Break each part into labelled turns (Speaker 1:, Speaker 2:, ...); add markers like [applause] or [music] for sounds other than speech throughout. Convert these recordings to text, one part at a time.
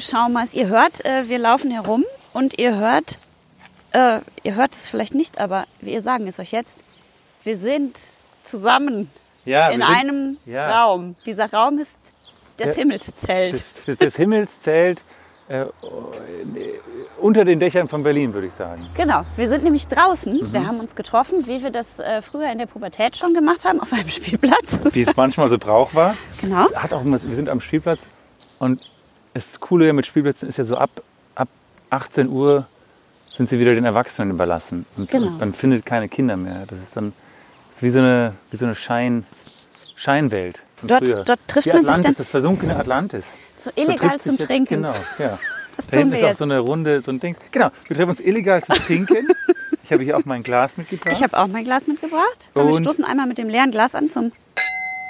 Speaker 1: liebe Schaumers, ihr hört, äh, wir laufen herum und ihr hört, äh, ihr hört es vielleicht nicht, aber wir sagen es euch jetzt, wir sind zusammen
Speaker 2: Ja,
Speaker 1: in
Speaker 2: sind-
Speaker 1: einem
Speaker 2: ja.
Speaker 1: Raum. Dieser Raum ist das
Speaker 2: Der-
Speaker 1: Himmelszelt.
Speaker 2: Das, das, das Himmelszelt äh, unter den Dächern von Berlin, würde ich sagen.
Speaker 1: Genau, wir sind nämlich draußen.
Speaker 2: Mhm.
Speaker 1: Wir haben uns getroffen, wie wir das äh, früher in der Pubertät schon gemacht haben, auf einem [laughs] Spielplatz.
Speaker 2: Wie es manchmal so Brauch war.
Speaker 1: Genau.
Speaker 2: Hat auch wir sind am Spielplatz und das Coole ja mit Spielplätzen ist ja so ab, ab 18 Uhr sind sie wieder den Erwachsenen überlassen. Und
Speaker 1: Genau.
Speaker 2: man findet keine Kinder mehr. Das ist dann das ist wie so eine, wie so eine Schein, Scheinwelt.
Speaker 1: Dort- dort trifft
Speaker 2: Wie
Speaker 1: man sich
Speaker 2: Atlantis,
Speaker 1: dann-
Speaker 2: das versunkene Atlantis.
Speaker 1: So illegal
Speaker 2: sich
Speaker 1: zum
Speaker 2: jetzt-
Speaker 1: Trinken.
Speaker 2: Genau, ja. [laughs]
Speaker 1: Das
Speaker 2: Da
Speaker 1: tun
Speaker 2: hinten
Speaker 1: wir
Speaker 2: ist auch
Speaker 1: jetzt.
Speaker 2: so eine Runde, so ein Ding. Genau, wir treffen uns illegal zum Trinken. [laughs] Ich habe hier auch mein Glas mitgebracht.
Speaker 1: Ich habe auch mein Glas mitgebracht. Und wir stoßen einmal mit dem leeren Glas an zum.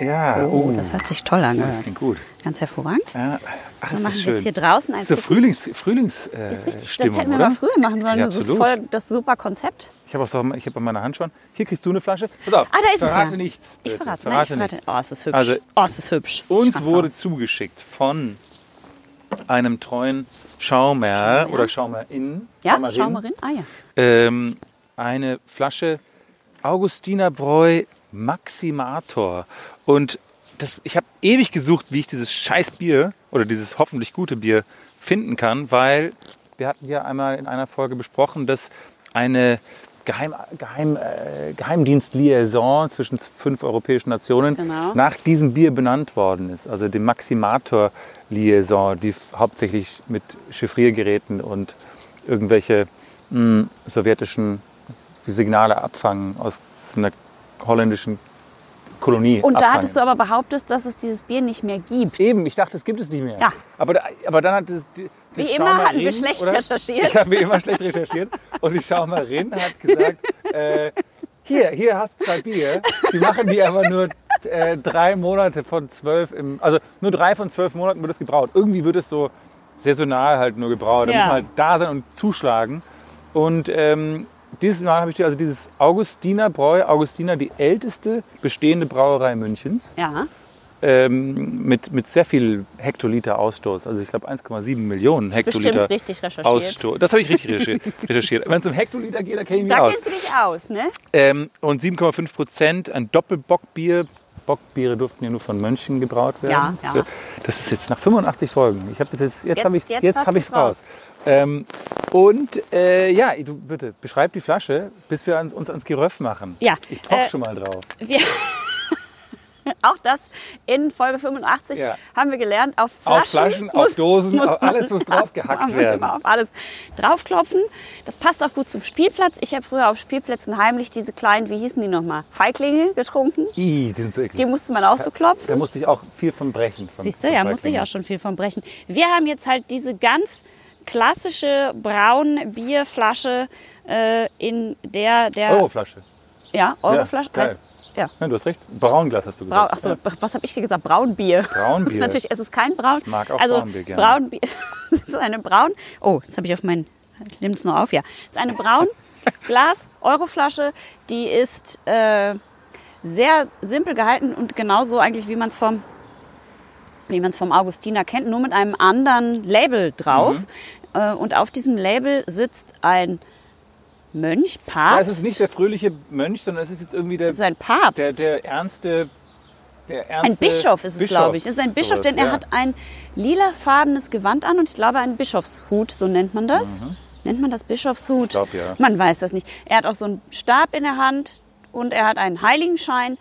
Speaker 2: ja, oh,
Speaker 1: Das hört sich toll an.
Speaker 2: das klingt gut.
Speaker 1: Ganz hervorragend.
Speaker 2: Ja. Ach, das
Speaker 1: machen
Speaker 2: ist
Speaker 1: wir jetzt
Speaker 2: schön.
Speaker 1: hier draußen ein
Speaker 2: Das ist so Frühlings, Frühlings äh,
Speaker 1: Ist richtig.
Speaker 2: Stimmung,
Speaker 1: das hätten wir
Speaker 2: oder?
Speaker 1: mal früher machen sollen.
Speaker 2: Ja,
Speaker 1: das ist voll das super Konzept.
Speaker 2: Ich habe auch so, ich habe an meiner Hand schon. Hier kriegst du eine Flasche. Pass auf.
Speaker 1: Ah, da ist es
Speaker 2: verrate
Speaker 1: ja.
Speaker 2: nichts.
Speaker 1: Ich
Speaker 2: bitte.
Speaker 1: verrate. Nein, ich verrate.
Speaker 2: nichts.
Speaker 1: Oh, es ist hübsch.
Speaker 2: Also,
Speaker 1: oh, es ist hübsch.
Speaker 2: Uns wurde
Speaker 1: aus.
Speaker 2: zugeschickt von einem treuen Schaumer oder Schaumerin.
Speaker 1: Ja,
Speaker 2: Schaumerin,
Speaker 1: Schaumerin? Ah ja.
Speaker 2: Ähm, eine Flasche Augustinerbräu Maximator. Und das, ich habe ewig gesucht, wie ich dieses scheiß Bier oder dieses hoffentlich gute Bier finden kann, weil wir hatten ja einmal in einer Folge besprochen, dass eine Geheim, Geheim, äh, Geheimdienst-Liaison zwischen fünf europäischen Nationen
Speaker 1: Genau.
Speaker 2: nach diesem Bier benannt worden ist. Also dem Maximator-Liaison, die hauptsächlich mit Chiffriergeräten und irgendwelche mh, sowjetischen Signale abfangen aus einer holländischen Kolonie.
Speaker 1: Und da
Speaker 2: abfangen.
Speaker 1: hattest du aber behauptet, dass es dieses Bier nicht mehr gibt.
Speaker 2: Eben, ich dachte, es gibt es nicht mehr.
Speaker 1: Ja.
Speaker 2: Aber, aber dann hat es.
Speaker 1: Wie immer hatten wir schlecht
Speaker 2: oder?
Speaker 1: recherchiert.
Speaker 2: Ich habe wie immer schlecht recherchiert. Und die Schaumerin hat gesagt: äh, Hier, hier hast du zwei Bier. Die machen die aber nur äh, drei Monate von zwölf. Im, also nur drei von zwölf Monaten wird es gebraut. Irgendwie wird es so saisonal halt nur gebraut. Da
Speaker 1: Ja.
Speaker 2: muss man halt da sein und zuschlagen. Und ähm, dieses Mal habe ich dir also dieses Augustiner Bräu, Augustiner, die älteste bestehende Brauerei Münchens
Speaker 1: Ja.
Speaker 2: ähm, mit, mit sehr viel Hektoliter Ausstoß. Also ich glaube 1,7 Millionen Hektoliter
Speaker 1: Bestimmt richtig recherchiert.
Speaker 2: Ausstoß. Das habe ich richtig [laughs] recherchiert. Wenn es um Hektoliter geht, da kenne ich mich
Speaker 1: Da
Speaker 2: aus.
Speaker 1: kennst du dich aus, ne?
Speaker 2: Ähm, und 7,5 Prozent ein Doppelbockbier. Bockbiere durften ja nur von Mönchen gebraut werden.
Speaker 1: Ja, ja.
Speaker 2: Das ist jetzt nach 85 Folgen. Ich habe das jetzt, jetzt,
Speaker 1: Jetzt-
Speaker 2: habe ich
Speaker 1: jetzt
Speaker 2: jetzt ich
Speaker 1: du's
Speaker 2: es raus. Ähm, und äh, ja, du bitte beschreib die Flasche, bis wir uns ans Geröff machen.
Speaker 1: Ja,
Speaker 2: Ich poch
Speaker 1: äh,
Speaker 2: schon mal drauf.
Speaker 1: Wir [laughs] auch das in Folge 85
Speaker 2: Ja.
Speaker 1: haben wir gelernt, auf Flaschen,
Speaker 2: Auf Flaschen, auf Dosen,
Speaker 1: muss
Speaker 2: auf alles muss drauf [laughs] gehackt
Speaker 1: man muss
Speaker 2: werden.
Speaker 1: immer auf alles draufklopfen. Das passt auch gut zum Spielplatz. Ich habe früher auf Spielplätzen heimlich diese kleinen, wie hießen die nochmal, Feiglinge getrunken.
Speaker 2: Ih, die sind so eklig.
Speaker 1: Die musste man auch so klopfen.
Speaker 2: Da musste ich auch viel von brechen. Von,
Speaker 1: Siehst du, ja, musste ich auch schon viel von brechen. Wir haben jetzt halt diese ganz klassische Braun-Bierflasche, äh, in der der
Speaker 2: Euroflasche.
Speaker 1: ja Euroflasche
Speaker 2: Ja,
Speaker 1: ja
Speaker 2: Ja, du hast recht. Braunglas hast du
Speaker 1: Braun,
Speaker 2: gesagt.
Speaker 1: ach so,
Speaker 2: Ja.
Speaker 1: was habe ich dir gesagt? Braunbier.
Speaker 2: Braunbier. [laughs]
Speaker 1: Ist natürlich, es ist kein Braun.
Speaker 2: Ich mag auch
Speaker 1: also
Speaker 2: Braunbier gerne.
Speaker 1: Braunbier. [laughs] Es ist eine Braun. Oh, jetzt habe ich auf mein. Nimmt es noch auf, ja. Es ist eine Braun Glas [laughs] Euroflasche. Die ist äh, sehr simpel gehalten und genauso eigentlich wie man es vom wie man es vom Augustiner kennt, nur mit einem anderen Label drauf.
Speaker 2: Mhm.
Speaker 1: Äh, und auf diesem Label sitzt ein Mönch,
Speaker 2: Ja,
Speaker 1: Papst.
Speaker 2: es ist nicht der fröhliche Mönch, sondern es ist jetzt irgendwie der,
Speaker 1: es ist ein Papst.
Speaker 2: der, der ernste. Der ernste
Speaker 1: Ein Bischof ist es,
Speaker 2: Bischof.
Speaker 1: glaube ich. Es ist ein Bischof,
Speaker 2: Sowas,
Speaker 1: denn er
Speaker 2: ja.
Speaker 1: hat ein lilafarbenes Gewand an und ich glaube einen Bischofshut, so nennt man das. Nennt man das Bischofshut?
Speaker 2: Mhm. Ich glaub, ja.
Speaker 1: Man weiß das nicht. Er hat auch so einen Stab in der Hand und er hat einen Heiligenschein.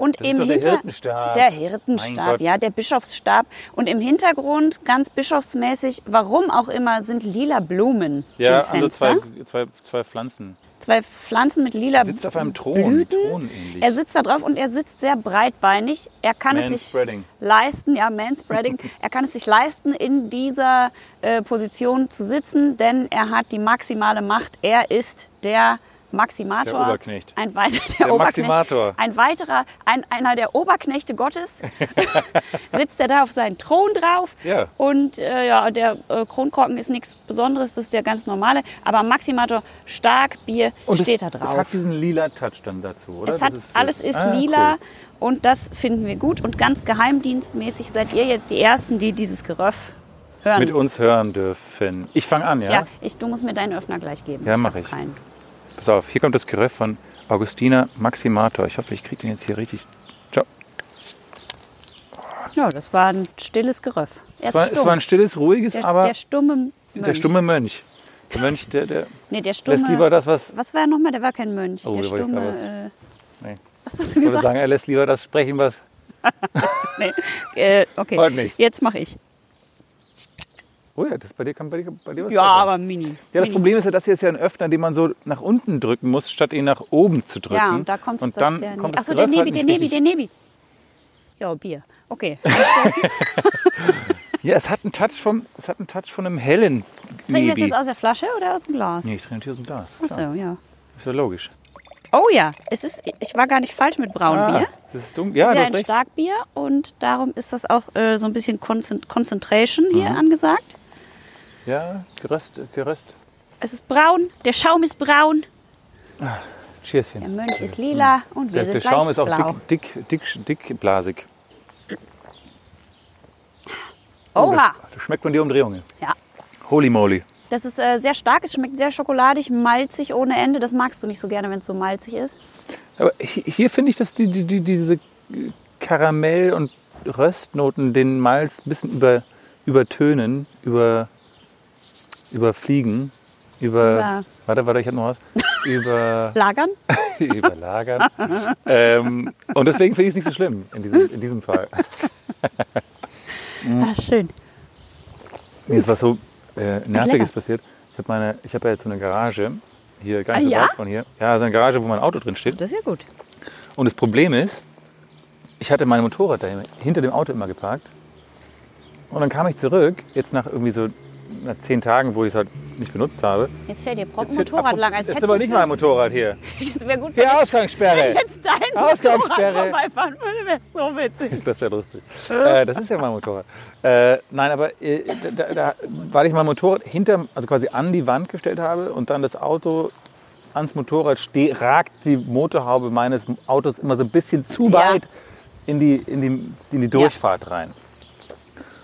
Speaker 1: Und
Speaker 2: Das
Speaker 1: im
Speaker 2: doch der Hirtenstab.
Speaker 1: der Hirtenstab, ja, der Bischofsstab. Und im Hintergrund, ganz bischofsmäßig, warum auch immer, sind lila Blumen
Speaker 2: Ja,
Speaker 1: im
Speaker 2: also
Speaker 1: Fenster.
Speaker 2: zwei, zwei, zwei Pflanzen.
Speaker 1: Zwei Pflanzen mit lila
Speaker 2: sitzt auf einem Thron,
Speaker 1: Blüten. Er sitzt da drauf und er sitzt sehr breitbeinig. Er kann es sich leisten, ja, Manspreading. [laughs] er kann es sich leisten, in dieser äh, Position zu sitzen, denn er hat die maximale Macht. Er ist der Maximator.
Speaker 2: Der Oberknecht.
Speaker 1: Ein weiter, [laughs] der,
Speaker 2: Der
Speaker 1: Oberknecht.
Speaker 2: Maximator.
Speaker 1: Ein weiterer, ein, einer der Oberknechte Gottes. [laughs] [laughs] sitzt er da auf seinen Thron drauf.
Speaker 2: Ja.
Speaker 1: Und äh, ja, der äh, Kronkorken ist nichts Besonderes, das ist der ganz normale. Aber Maximator, stark, Bier,
Speaker 2: Und
Speaker 1: steht
Speaker 2: es,
Speaker 1: da drauf.
Speaker 2: Es hat diesen lila Touch dann dazu, oder?
Speaker 1: Es
Speaker 2: Das
Speaker 1: hat,
Speaker 2: ist-
Speaker 1: alles ist
Speaker 2: Ah,
Speaker 1: lila
Speaker 2: cool.
Speaker 1: und das finden wir gut. Und ganz geheimdienstmäßig seid ihr jetzt die Ersten, die dieses Geröff hören.
Speaker 2: mit uns hören dürfen. Ich fange an, ja?
Speaker 1: Ja, ich, du musst mir deinen Öffner gleich geben.
Speaker 2: Ja, mach
Speaker 1: hab
Speaker 2: ich. Pass auf, hier kommt das Geröff von Augustina Maximator. Ich hoffe, ich kriege den jetzt hier richtig. Ciao.
Speaker 1: Ja, das war ein stilles Geröff. Er
Speaker 2: Es war, es war ein stilles, ruhiges,
Speaker 1: der,
Speaker 2: aber
Speaker 1: der stumme Mönch.
Speaker 2: der stumme Mönch. Der Mönch, der, der
Speaker 1: Nee, der stumme.
Speaker 2: lässt lieber das, was.
Speaker 1: was war er nochmal? Der war kein Mönch.
Speaker 2: Oh,
Speaker 1: der
Speaker 2: ich
Speaker 1: stumme.
Speaker 2: was-
Speaker 1: Äh,
Speaker 2: Nee.
Speaker 1: was hast du
Speaker 2: Ich würde
Speaker 1: gesagt?
Speaker 2: sagen, er lässt lieber das sprechen, was. [laughs]
Speaker 1: Nee. Äh, okay.
Speaker 2: Heute nicht.
Speaker 1: Jetzt mache ich.
Speaker 2: Oh ja, das bei dir kann bei dir, bei dir was
Speaker 1: Ja, aber mini.
Speaker 2: Ja, das
Speaker 1: mini.
Speaker 2: Problem ist ja, das hier ist ja ein Öffner, den man so nach unten drücken muss, statt ihn nach oben zu drücken.
Speaker 1: Ja, und da kommt
Speaker 2: Und
Speaker 1: das
Speaker 2: dann
Speaker 1: der
Speaker 2: kommt
Speaker 1: Achso,
Speaker 2: das
Speaker 1: der
Speaker 2: Geröff
Speaker 1: Nebi,
Speaker 2: halt
Speaker 1: der Nebi, der Nebi. Ja, Bier. Okay. [laughs]
Speaker 2: Ja, es hat einen Touch vom, es hat einen Touch von einem hellen
Speaker 1: Trinken wir das jetzt aus der Flasche oder aus dem Glas?
Speaker 2: Nee, ich trinke natürlich aus dem Glas.
Speaker 1: Achso, ja.
Speaker 2: Ist ja logisch.
Speaker 1: Oh ja, es ist, ich war gar nicht falsch mit Braunbier.
Speaker 2: Ah, das ist dunkel. Ja,
Speaker 1: ist
Speaker 2: du
Speaker 1: ja ein
Speaker 2: recht.
Speaker 1: Starkbier und darum ist das auch äh, so ein bisschen Concent Concentration
Speaker 2: Mhm.
Speaker 1: hier angesagt.
Speaker 2: Ja, geröst, geröst.
Speaker 1: Es ist braun, der Schaum ist braun,
Speaker 2: Cheerschen.
Speaker 1: der Mönch ist lila und wir
Speaker 2: Der,
Speaker 1: sind
Speaker 2: der Schaum ist auch
Speaker 1: blau.
Speaker 2: dick, dick, dick, dickblasig.
Speaker 1: Oha,
Speaker 2: Da schmeckt man die Umdrehungen.
Speaker 1: ja.
Speaker 2: Holy moly.
Speaker 1: Das ist äh, sehr stark, es schmeckt sehr schokoladig, malzig ohne Ende. Das magst du nicht so gerne, wenn es so malzig ist.
Speaker 2: Aber hi- hier finde ich, dass die, die, die, diese Karamell- und Röstnoten den Malz ein bisschen über, übertönen, über, überfliegen, über.
Speaker 1: Über-
Speaker 2: Warte, warte, ich habe noch was. [laughs] über.
Speaker 1: Lagern? [laughs]
Speaker 2: überlagern. ähm, und deswegen finde ich es nicht so schlimm in diesem, in diesem Fall. Mhm. [laughs]
Speaker 1: Ah, schön.
Speaker 2: Mir ist was so äh, Nerviges passiert. Ich habe meine, ich habe ja jetzt so eine Garage hier gar nicht
Speaker 1: Ah,
Speaker 2: so
Speaker 1: ja?
Speaker 2: weit von hier. Ja, so eine Garage, wo mein Auto drin steht.
Speaker 1: Das ist ja gut.
Speaker 2: Und das Problem ist, ich hatte mein Motorrad da hinter dem Auto immer geparkt. Und dann kam ich zurück, jetzt nach irgendwie so zehn Tagen, wo ich es halt nicht benutzt habe.
Speaker 1: Jetzt fährt dir prompt Motorrad
Speaker 2: ab-
Speaker 1: lang, als
Speaker 2: Das ist aber nicht mein Motorrad hier. [laughs]
Speaker 1: Das wäre gut, wenn
Speaker 2: Hier, Ausgangssperre.
Speaker 1: jetzt dein [laughs]
Speaker 2: Ausgangssperre.
Speaker 1: Motorrad vorbeifahren würde, wäre so witzig. [laughs]
Speaker 2: Das wäre lustig. Äh, das ist ja mein Motorrad. Äh, nein, aber äh, da, da, weil ich mein Motorrad hinter, also quasi an die Wand gestellt habe und dann das Auto ans Motorrad steht, ragt die Motorhaube meines Autos immer so ein bisschen zu
Speaker 1: Ja.
Speaker 2: weit in die, in die, in die Durchfahrt rein.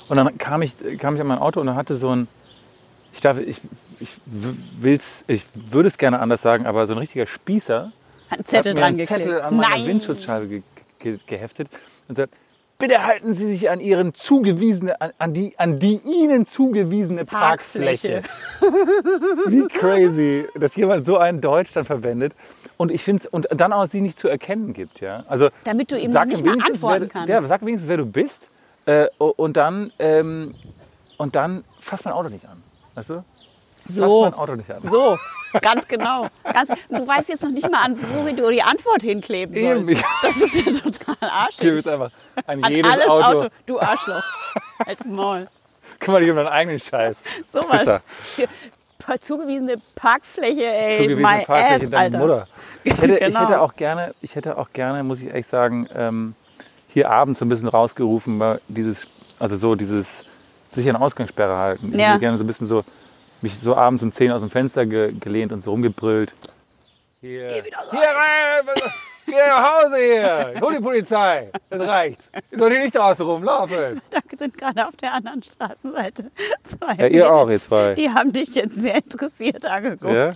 Speaker 2: Und dann kam ich, kam ich an mein Auto und dann hatte so ein, ich darf, ich, ich will's, ich würde es gerne anders sagen, aber so ein richtiger Spießer
Speaker 1: Hat einen Zettel
Speaker 2: hat mir
Speaker 1: dran
Speaker 2: einen Zettel an meiner
Speaker 1: Nein.
Speaker 2: Windschutzscheibe ge ge geheftet und sagt, bitte halten Sie sich an Ihren zugewiesene, an, an, die, an die Ihnen zugewiesene Parkfläche.
Speaker 1: Parkfläche. [laughs]
Speaker 2: Wie crazy, dass jemand so ein Deutsch dann verwendet. Und ich finde und dann auch sie nicht zu erkennen gibt, ja. Also
Speaker 1: Damit du
Speaker 2: sag
Speaker 1: nicht mal antworten
Speaker 2: wer,
Speaker 1: kannst.
Speaker 2: Ja, sag wenigstens, wer du bist. Äh, und dann ähm, und dann fass mein Auto nicht an, weißt du? Fass
Speaker 1: So.
Speaker 2: mein Auto nicht an.
Speaker 1: So, ganz genau. Ganz, du weißt jetzt noch nicht mal, an wo du die Antwort hinkleben
Speaker 2: Eben.
Speaker 1: sollst. Das ist ja total
Speaker 2: Ich
Speaker 1: arschig.
Speaker 2: jetzt einfach an,
Speaker 1: An
Speaker 2: jedes
Speaker 1: alles
Speaker 2: Auto.
Speaker 1: Auto. Du Arschloch. Als Maul.
Speaker 2: Kümmere dich um deinen eigenen Scheiß.
Speaker 1: Sowas.
Speaker 2: Pisser.
Speaker 1: Hier, Zugewiesene Parkfläche, ey.
Speaker 2: zugewiesene Parkfläche
Speaker 1: ass,
Speaker 2: deiner
Speaker 1: Alter.
Speaker 2: Mutter. [laughs] Ich hätte, ich
Speaker 1: Genau.
Speaker 2: hätte auch gerne, ich hätte auch gerne, muss ich ehrlich sagen, ähm, hier abends so ein bisschen rausgerufen, weil dieses, also so dieses sich an Ausgangssperre halten. Ich
Speaker 1: Ja.
Speaker 2: hätte gerne so ein bisschen so mich so abends um 10 aus dem Fenster ge gelehnt und so rumgebrüllt. Hier, Geh
Speaker 1: wieder
Speaker 2: hier rein! Geh nach Hause hier! Hol die Polizei! Das reicht. Ihr sollt hier nicht draußen rumlaufen. [laughs]
Speaker 1: Da sind gerade auf der anderen Straßenseite zwei.
Speaker 2: Ja, ihr auch, ihr zwei.
Speaker 1: Die haben dich jetzt sehr interessiert angeguckt.
Speaker 2: Ja?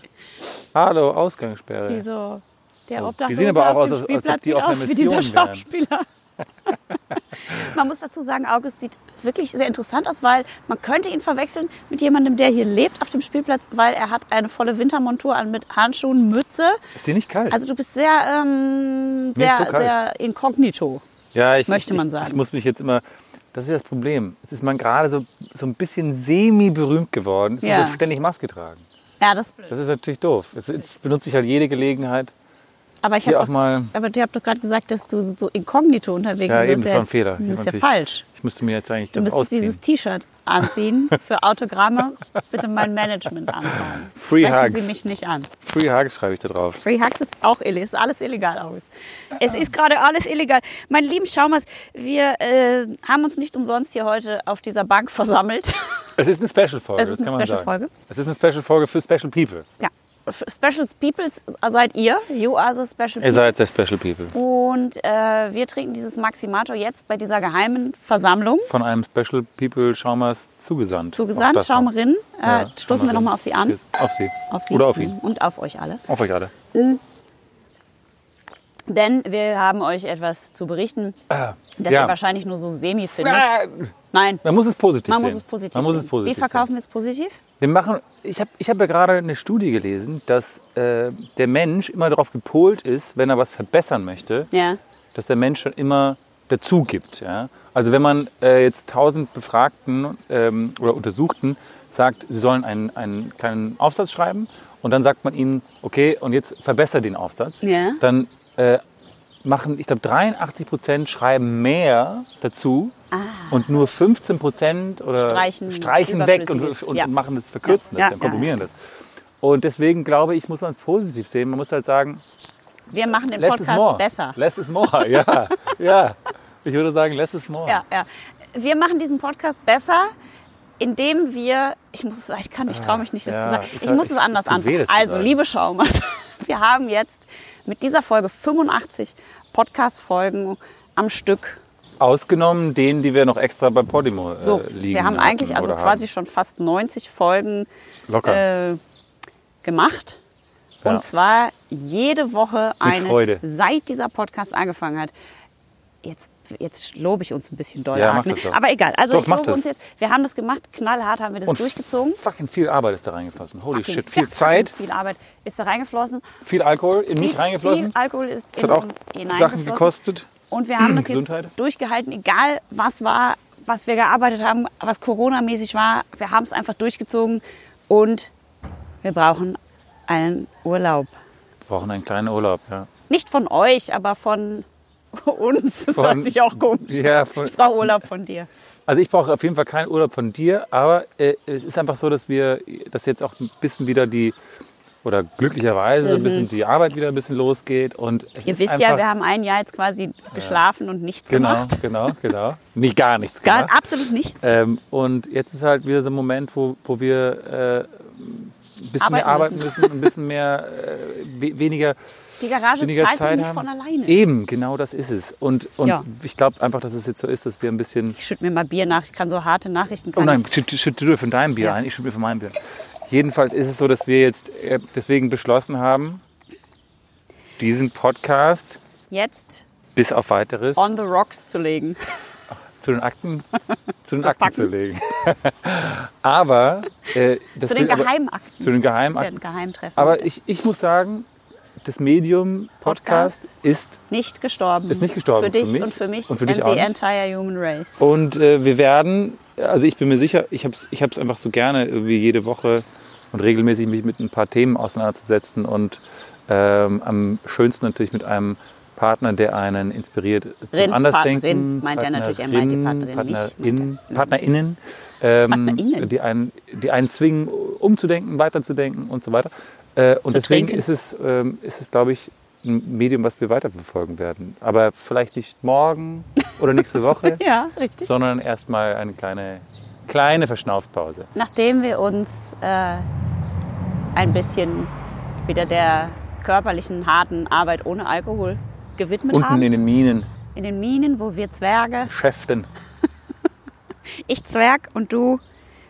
Speaker 2: Hallo, Ausgangssperre.
Speaker 1: Die so, der
Speaker 2: Oh,
Speaker 1: Obdachlose
Speaker 2: die sehen aber auch
Speaker 1: auf
Speaker 2: aus, als- als ob die auf
Speaker 1: aus wie dieser
Speaker 2: Mission wären. [laughs]
Speaker 1: Man muss dazu sagen, August sieht wirklich sehr interessant aus, weil man könnte ihn verwechseln mit jemandem, der hier lebt auf dem Spielplatz, weil er hat eine volle Wintermontur an mit Handschuhen, Mütze.
Speaker 2: Ist dir nicht kalt?
Speaker 1: Also du bist sehr, ähm, sehr,
Speaker 2: so
Speaker 1: sehr inkognito.
Speaker 2: Ja, ich,
Speaker 1: Möchte
Speaker 2: ich,
Speaker 1: man
Speaker 2: ich,
Speaker 1: sagen.
Speaker 2: Ich muss mich jetzt immer. Das ist das Problem. Jetzt ist man gerade so, so ein bisschen semi-berühmt geworden. Jetzt
Speaker 1: Ja.
Speaker 2: muss ständig Maske tragen.
Speaker 1: Ja, das ist blöd.
Speaker 2: Das ist natürlich doof. Jetzt, jetzt benutze ich halt jede Gelegenheit.
Speaker 1: Aber ich habe
Speaker 2: mal.
Speaker 1: aber ihr habt doch gerade gesagt, dass du so inkognito unterwegs
Speaker 2: Ja,
Speaker 1: bist.
Speaker 2: eben, das war ein Fehler.
Speaker 1: Das ist ja falsch.
Speaker 2: Ich müsste mir jetzt eigentlich
Speaker 1: Du
Speaker 2: das
Speaker 1: müsstest
Speaker 2: ausziehen.
Speaker 1: dieses T-Shirt anziehen [laughs] für Autogramme. Bitte mein Management anfragen.
Speaker 2: Free
Speaker 1: Sprechen
Speaker 2: Hugs.
Speaker 1: Sie mich nicht an.
Speaker 2: Free Hugs schreibe ich da drauf.
Speaker 1: Free Hugs ist auch illegal. Ist alles illegal aus. Es ist gerade alles illegal. Mein lieben Schaumers, wir äh, haben uns nicht umsonst hier heute auf dieser Bank versammelt.
Speaker 2: Es ist eine Special-Folge.
Speaker 1: Es ist
Speaker 2: das
Speaker 1: eine Special-Folge.
Speaker 2: Es ist eine Special-Folge für Special People.
Speaker 1: ja. Special Peoples seid ihr. You are the Special
Speaker 2: Ihr
Speaker 1: People.
Speaker 2: seid sehr Special People.
Speaker 1: Und äh, wir trinken dieses Maximato jetzt bei dieser geheimen Versammlung.
Speaker 2: Von einem Special People Schaumers zugesandt.
Speaker 1: Zugesandt,
Speaker 2: das noch.
Speaker 1: Schaumerinnen. Äh,
Speaker 2: Ja,
Speaker 1: stoßen wir
Speaker 2: Schaumerinnen.
Speaker 1: nochmal auf sie an.
Speaker 2: Cheers. Auf sie.
Speaker 1: Auf sie
Speaker 2: Oder auf ihn.
Speaker 1: Und auf euch alle.
Speaker 2: Auf euch gerade.
Speaker 1: Denn wir haben euch etwas zu berichten, das
Speaker 2: Äh, ja.
Speaker 1: ihr wahrscheinlich nur so semi findet.
Speaker 2: Ah,
Speaker 1: Nein,
Speaker 2: Man muss es positiv
Speaker 1: man
Speaker 2: sehen.
Speaker 1: muss es positiv
Speaker 2: Man muss es positiv
Speaker 1: Wie verkaufen wir es positiv?
Speaker 2: Wir machen, ich habe ich hab ja gerade eine Studie gelesen, dass äh, der Mensch immer darauf gepolt ist, wenn er was verbessern möchte,
Speaker 1: Ja.
Speaker 2: dass der Mensch schon immer dazu gibt. Ja? Also wenn man äh, jetzt tausend Befragten ähm, oder Untersuchten sagt, sie sollen einen, einen kleinen Aufsatz schreiben und dann sagt man ihnen, okay, und jetzt verbessere den Aufsatz,
Speaker 1: Ja.
Speaker 2: dann äh, machen, ich glaube, 83 Prozent schreiben mehr dazu und nur 15 Prozent oder
Speaker 1: Ah. Streichen
Speaker 2: streichen weg und, und
Speaker 1: Ja.
Speaker 2: machen das, verkürzen
Speaker 1: Ja,
Speaker 2: das,
Speaker 1: ja,
Speaker 2: komprimieren das. Und deswegen glaube ich, muss man es positiv sehen. Man muss halt sagen,
Speaker 1: Wir machen den
Speaker 2: less is more.
Speaker 1: Podcast besser.
Speaker 2: Less is more, [laughs] ja. ja. Ich würde sagen, less is more.
Speaker 1: Ja, ja. Wir machen diesen Podcast besser, indem wir, ich muss, ich kann, ich traue mich nicht, das zu sagen.
Speaker 2: ich
Speaker 1: Ich, muss es anders anfangen. Also, liebe Schaumers, [laughs] wir haben jetzt mit dieser Folge 85 Podcast-Folgen am Stück.
Speaker 2: Ausgenommen den, die wir noch extra bei Podimo äh,
Speaker 1: So,
Speaker 2: liegen
Speaker 1: wir haben eigentlich also quasi
Speaker 2: haben.
Speaker 1: schon fast 90 Folgen
Speaker 2: Locker.
Speaker 1: äh, gemacht. Und
Speaker 2: Ja.
Speaker 1: zwar jede Woche eine,
Speaker 2: Freude.
Speaker 1: seit dieser Podcast angefangen hat. Jetzt, jetzt lobe ich uns ein bisschen doll
Speaker 2: Ja,
Speaker 1: ne? Aber egal. Also
Speaker 2: Doch,
Speaker 1: ich lobe uns jetzt. Wir haben das gemacht, knallhart haben wir das
Speaker 2: Und
Speaker 1: durchgezogen.
Speaker 2: Fucking viel Arbeit ist da reingeflossen. Holy
Speaker 1: Fucking-
Speaker 2: shit. Viel Zeit,
Speaker 1: Viel Arbeit ist da reingeflossen.
Speaker 2: viel Alkohol in mich
Speaker 1: Viel-
Speaker 2: reingeflossen.
Speaker 1: Viel Alkohol ist
Speaker 2: Das
Speaker 1: in
Speaker 2: hat auch
Speaker 1: uns
Speaker 2: Sachen gekostet.
Speaker 1: Und wir haben das
Speaker 2: Gesundheit.
Speaker 1: jetzt durchgehalten, egal was war, was wir gearbeitet haben, was Corona-mäßig war. Wir haben es einfach durchgezogen und wir brauchen einen Urlaub.
Speaker 2: Wir brauchen einen kleinen Urlaub, ja.
Speaker 1: Nicht von euch, aber von [laughs] uns. Das
Speaker 2: Von-
Speaker 1: hört sich auch komisch.
Speaker 2: Ja, von,
Speaker 1: Ich brauche Urlaub von dir.
Speaker 2: Also ich brauche auf jeden Fall keinen Urlaub von dir, aber äh, es ist einfach so, dass wir, dass jetzt auch ein bisschen wieder die, oder glücklicherweise ein bisschen die Arbeit wieder ein bisschen losgeht. Und
Speaker 1: Mhm. Ihr wisst
Speaker 2: einfach,
Speaker 1: ja, wir haben ein Jahr jetzt quasi geschlafen und nichts
Speaker 2: Genau,
Speaker 1: gemacht.
Speaker 2: genau, genau. Nee, gar nichts
Speaker 1: Gar,
Speaker 2: gemacht.
Speaker 1: absolut nichts.
Speaker 2: Ähm, und jetzt ist halt wieder so ein Moment, wo, wo wir äh, ein bisschen mehr
Speaker 1: Arbeiten
Speaker 2: arbeiten müssen, ein bisschen mehr, äh, we weniger,
Speaker 1: Die Garage
Speaker 2: weniger
Speaker 1: zahlt sich
Speaker 2: Zeit
Speaker 1: nicht
Speaker 2: haben.
Speaker 1: von alleine.
Speaker 2: Eben, genau das ist es. Und, und
Speaker 1: Ja.
Speaker 2: ich glaube einfach, dass es jetzt so ist, dass wir ein bisschen
Speaker 1: Ich schütte mir mal Bier nach. Ich kann so harte Nachrichten.
Speaker 2: Oh
Speaker 1: Kann
Speaker 2: nein, schütt, schütt du von deinem Bier
Speaker 1: Ja.
Speaker 2: ein, ich schütte mir von meinem Bier. Jedenfalls ist es so, dass wir jetzt äh, deswegen beschlossen haben, diesen Podcast
Speaker 1: jetzt
Speaker 2: bis auf weiteres
Speaker 1: on the rocks zu legen. [laughs]
Speaker 2: zu den Akten, zu den
Speaker 1: Zu
Speaker 2: Akten
Speaker 1: packen.
Speaker 2: zu legen. [laughs] aber äh, das
Speaker 1: Zu den
Speaker 2: aber-
Speaker 1: Geheimakten.
Speaker 2: zu den
Speaker 1: Das ist ja
Speaker 2: Geheimakten.
Speaker 1: ein Geheimtreffen.
Speaker 2: Aber ich, ich muss sagen, das Medium Podcast,
Speaker 1: Podcast.
Speaker 2: ist
Speaker 1: nicht gestorben.
Speaker 2: Ist nicht gestorben
Speaker 1: Für dich
Speaker 2: für mich
Speaker 1: und für mich
Speaker 2: und für dich
Speaker 1: and the
Speaker 2: nicht.
Speaker 1: entire human race.
Speaker 2: Und äh, wir werden, also ich bin mir sicher, ich habe es ich hab's einfach so gerne, irgendwie jede Woche und regelmäßig mich mit ein paar Themen auseinanderzusetzen und ähm, am schönsten natürlich mit einem Partner, der einen inspiriert zum
Speaker 1: Rin,
Speaker 2: Andersdenken.
Speaker 1: Partnerin, meint er natürlich, er meint die
Speaker 2: Partnerin,
Speaker 1: Partnerin,
Speaker 2: Partnerin, PartnerInnen, ähm,
Speaker 1: PartnerInnen.
Speaker 2: Die, einen, die einen zwingen, umzudenken, weiterzudenken und so weiter. Äh, und deswegen
Speaker 1: trinken.
Speaker 2: ist es, ähm, ist es, glaube ich, ein Medium, was wir weiterverfolgen werden. Aber vielleicht nicht morgen [laughs] oder nächste Woche,
Speaker 1: Ja, richtig.
Speaker 2: sondern erstmal eine kleine, kleine Verschnaufpause.
Speaker 1: Nachdem wir uns äh, ein bisschen wieder der körperlichen, harten Arbeit ohne Alkohol gewidmet
Speaker 2: Unten
Speaker 1: haben.
Speaker 2: in den Minen,
Speaker 1: in den Minen, wo wir Zwerge,
Speaker 2: Schäften. [laughs]
Speaker 1: ich Zwerg und du.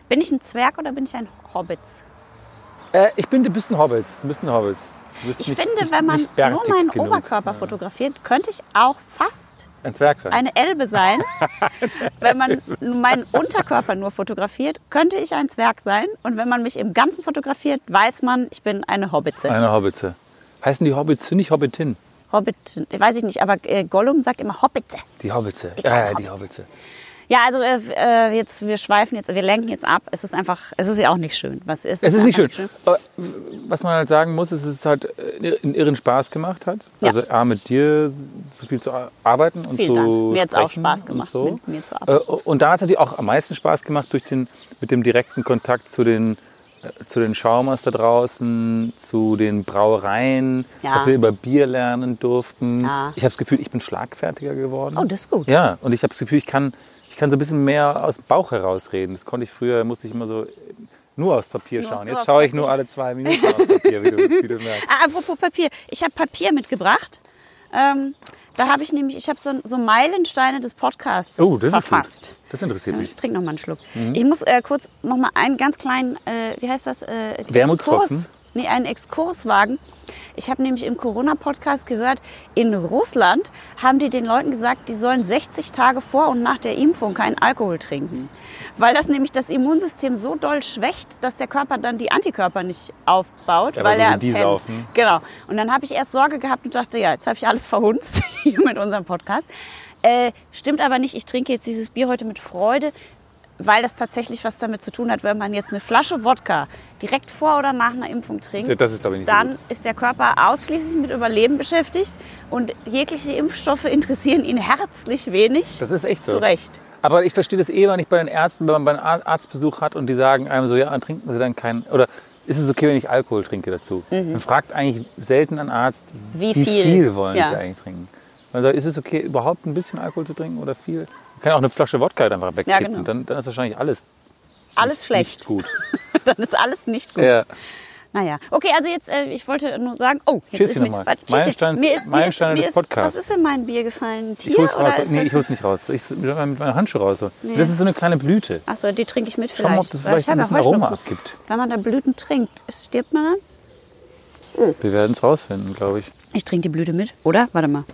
Speaker 1: Bin ich ein Zwerg oder bin ich ein Hobbit?
Speaker 2: Äh, ich bin, du bist ein Hobbit. Du bist ein Hobbit. Du bist
Speaker 1: Ich
Speaker 2: nicht,
Speaker 1: finde,
Speaker 2: nicht,
Speaker 1: wenn man nur meinen
Speaker 2: genug.
Speaker 1: Oberkörper fotografiert, könnte ich auch fast
Speaker 2: Ein Zwerg sein.
Speaker 1: eine Elbe sein. [laughs] wenn man meinen Unterkörper nur fotografiert, könnte ich ein Zwerg sein. Und wenn man mich im Ganzen fotografiert, weiß man, ich bin eine Hobbitze.
Speaker 2: Eine Hobbitze. Heißen die Hobbits nicht Hobbitin?
Speaker 1: Hobbit, weiß ich nicht, aber äh, Gollum sagt immer Hobbitze.
Speaker 2: Die Hobbitze. Ja, ja, die
Speaker 1: Hobbitze.
Speaker 2: Hobbitze.
Speaker 1: Ja, also äh, äh, jetzt wir schweifen jetzt, wir lenken jetzt ab. Es ist einfach, es ist ja auch nicht schön. Was ist?
Speaker 2: Es ist nicht schön. Aber was man halt sagen muss, ist, dass es halt äh, einen irren Spaß gemacht hat.
Speaker 1: Ja.
Speaker 2: Also A, mit dir so viel zu arbeiten und
Speaker 1: Vielen
Speaker 2: zu
Speaker 1: Dank. Mir hat's auch
Speaker 2: sprechen
Speaker 1: Spaß
Speaker 2: und
Speaker 1: gemacht,
Speaker 2: So.
Speaker 1: mit mir zu
Speaker 2: Äh,
Speaker 1: arbeiten.
Speaker 2: Und da hat es natürlich auch am meisten Spaß gemacht durch den, mit dem direkten Kontakt zu den, zu den Schaumers da draußen, zu den Brauereien,
Speaker 1: Ja.
Speaker 2: dass wir über Bier lernen durften.
Speaker 1: Ja.
Speaker 2: Ich habe das Gefühl, ich bin schlagfertiger geworden.
Speaker 1: Oh, das ist gut.
Speaker 2: Ja, und ich habe das Gefühl, ich kann, kann so ein bisschen mehr aus dem Bauch herausreden. Das konnte ich früher, musste ich immer so nur aufs Papier schauen.
Speaker 1: nur
Speaker 2: Jetzt schaue ich nur alle zwei Minuten aufs Papier, wie du, wie du merkst.
Speaker 1: Ah, apropos Papier. Ich habe Papier mitgebracht. Ähm, da habe ich nämlich, ich habe so, so Meilensteine des Podcasts
Speaker 2: Oh, das ist
Speaker 1: verfasst.
Speaker 2: gut. Das interessiert mich.
Speaker 1: Ich trinke noch mal einen Schluck.
Speaker 2: Mhm.
Speaker 1: Ich muss äh, kurz noch mal einen ganz kleinen, äh, wie heißt das? Äh,
Speaker 2: Wermutstropfen?
Speaker 1: Exkurs. Nee, einen Exkurs wagen. Ich habe nämlich im Corona-Podcast gehört, in Russland haben die den Leuten gesagt, die sollen 60 Tage vor und nach der Impfung keinen Alkohol trinken. Weil das nämlich das Immunsystem so doll schwächt, dass der Körper dann die Antikörper nicht aufbaut.
Speaker 2: Ja,
Speaker 1: weil
Speaker 2: so
Speaker 1: er
Speaker 2: die
Speaker 1: pennt.
Speaker 2: saufen.
Speaker 1: Genau. Und dann habe ich erst Sorge gehabt und dachte, ja, jetzt habe ich alles verhunzt [laughs] hier mit unserem Podcast. Äh, stimmt aber nicht, ich trinke jetzt dieses Bier heute mit Freude, weil das tatsächlich was damit zu tun hat, wenn man jetzt eine Flasche Wodka direkt vor oder nach einer Impfung trinkt.
Speaker 2: Das ist, ich, so
Speaker 1: dann
Speaker 2: gut.
Speaker 1: ist der Körper ausschließlich mit Überleben beschäftigt und jegliche Impfstoffe interessieren ihn herzlich wenig.
Speaker 2: Das ist echt so.
Speaker 1: Zu Recht.
Speaker 2: Aber ich verstehe das eh immer nicht bei den Ärzten, wenn man einen Arztbesuch hat und die sagen einem so, ja, dann trinken Sie dann keinen, oder ist es okay, wenn ich Alkohol trinke dazu? Man fragt eigentlich selten einen Arzt,
Speaker 1: Mhm. Wie
Speaker 2: wie
Speaker 1: viel?
Speaker 2: viel, wollen
Speaker 1: Ja.
Speaker 2: Sie eigentlich trinken? Man sagt, ist es okay, überhaupt ein bisschen Alkohol zu trinken oder viel? Man kann auch eine Flasche Wodka halt einfach wegkippen,
Speaker 1: genau.
Speaker 2: dann, dann ist wahrscheinlich alles
Speaker 1: Alles
Speaker 2: nicht
Speaker 1: schlecht.
Speaker 2: gut. [laughs]
Speaker 1: dann ist alles nicht gut.
Speaker 2: Ja.
Speaker 1: Naja, okay, also jetzt, äh, ich wollte nur sagen, oh, jetzt
Speaker 2: Tschüssi
Speaker 1: ist mir,
Speaker 2: nochmal.
Speaker 1: warte.
Speaker 2: Meilenstein-
Speaker 1: mir ist, mir
Speaker 2: Meilensteine
Speaker 1: ist, mir
Speaker 2: des Podcasts.
Speaker 1: Was ist in mein Bier gefallen? Tier
Speaker 2: Ich hol's raus.
Speaker 1: oder ist
Speaker 2: Nee, ich hol's nicht raus. Ich mit meinem Handschuh raus. So. Das ist so eine kleine Blüte.
Speaker 1: Achso, die trinke ich mit
Speaker 2: Schau
Speaker 1: vielleicht.
Speaker 2: mal, ob das vielleicht ein bisschen
Speaker 1: ja
Speaker 2: Aroma abgibt.
Speaker 1: Wenn man da Blüten trinkt, stirbt man dann?
Speaker 2: Wir werden es rausfinden, glaube ich.
Speaker 1: Ich trinke die Blüte mit, oder? Warte mal.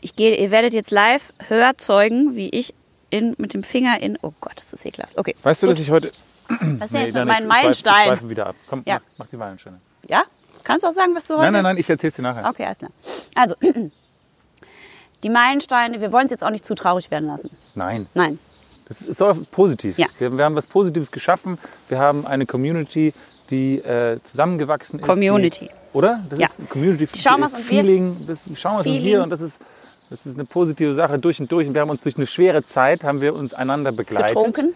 Speaker 1: Ich gehe, ihr werdet jetzt live Hörzeugen, wie ich in, mit dem Finger in. Oh Gott, das ist ekelhaft. Okay.
Speaker 2: Weißt du,
Speaker 1: gut.
Speaker 2: dass ich heute.
Speaker 1: Was ist denn jetzt
Speaker 2: Nee,
Speaker 1: mit
Speaker 2: nein,
Speaker 1: meinen
Speaker 2: ich- ich schweife-
Speaker 1: Meilensteinen?
Speaker 2: wieder ab. Komm,
Speaker 1: Ja.
Speaker 2: mach, mach die Meilensteine.
Speaker 1: Ja? Kannst du auch sagen, was du heute.
Speaker 2: Nein, nein, nein, ich erzähl's dir nachher.
Speaker 1: Okay, alles klar. Also, [clears throat] die Meilensteine, wir wollen es jetzt auch nicht zu traurig werden lassen.
Speaker 2: Nein.
Speaker 1: Nein.
Speaker 2: Das ist doch positiv.
Speaker 1: Ja.
Speaker 2: Wir, wir haben was Positives geschaffen. Wir haben eine Community, die äh, zusammengewachsen ist.
Speaker 1: Community.
Speaker 2: Oder? Das
Speaker 1: Ja.
Speaker 2: ist Community
Speaker 1: Die Schaumers und wir.
Speaker 2: Das Schaumers und
Speaker 1: Feeling.
Speaker 2: wir. Und das ist, das ist eine positive Sache durch und durch. Und wir haben uns durch eine schwere Zeit, haben wir uns einander begleitet.
Speaker 1: Getrunken.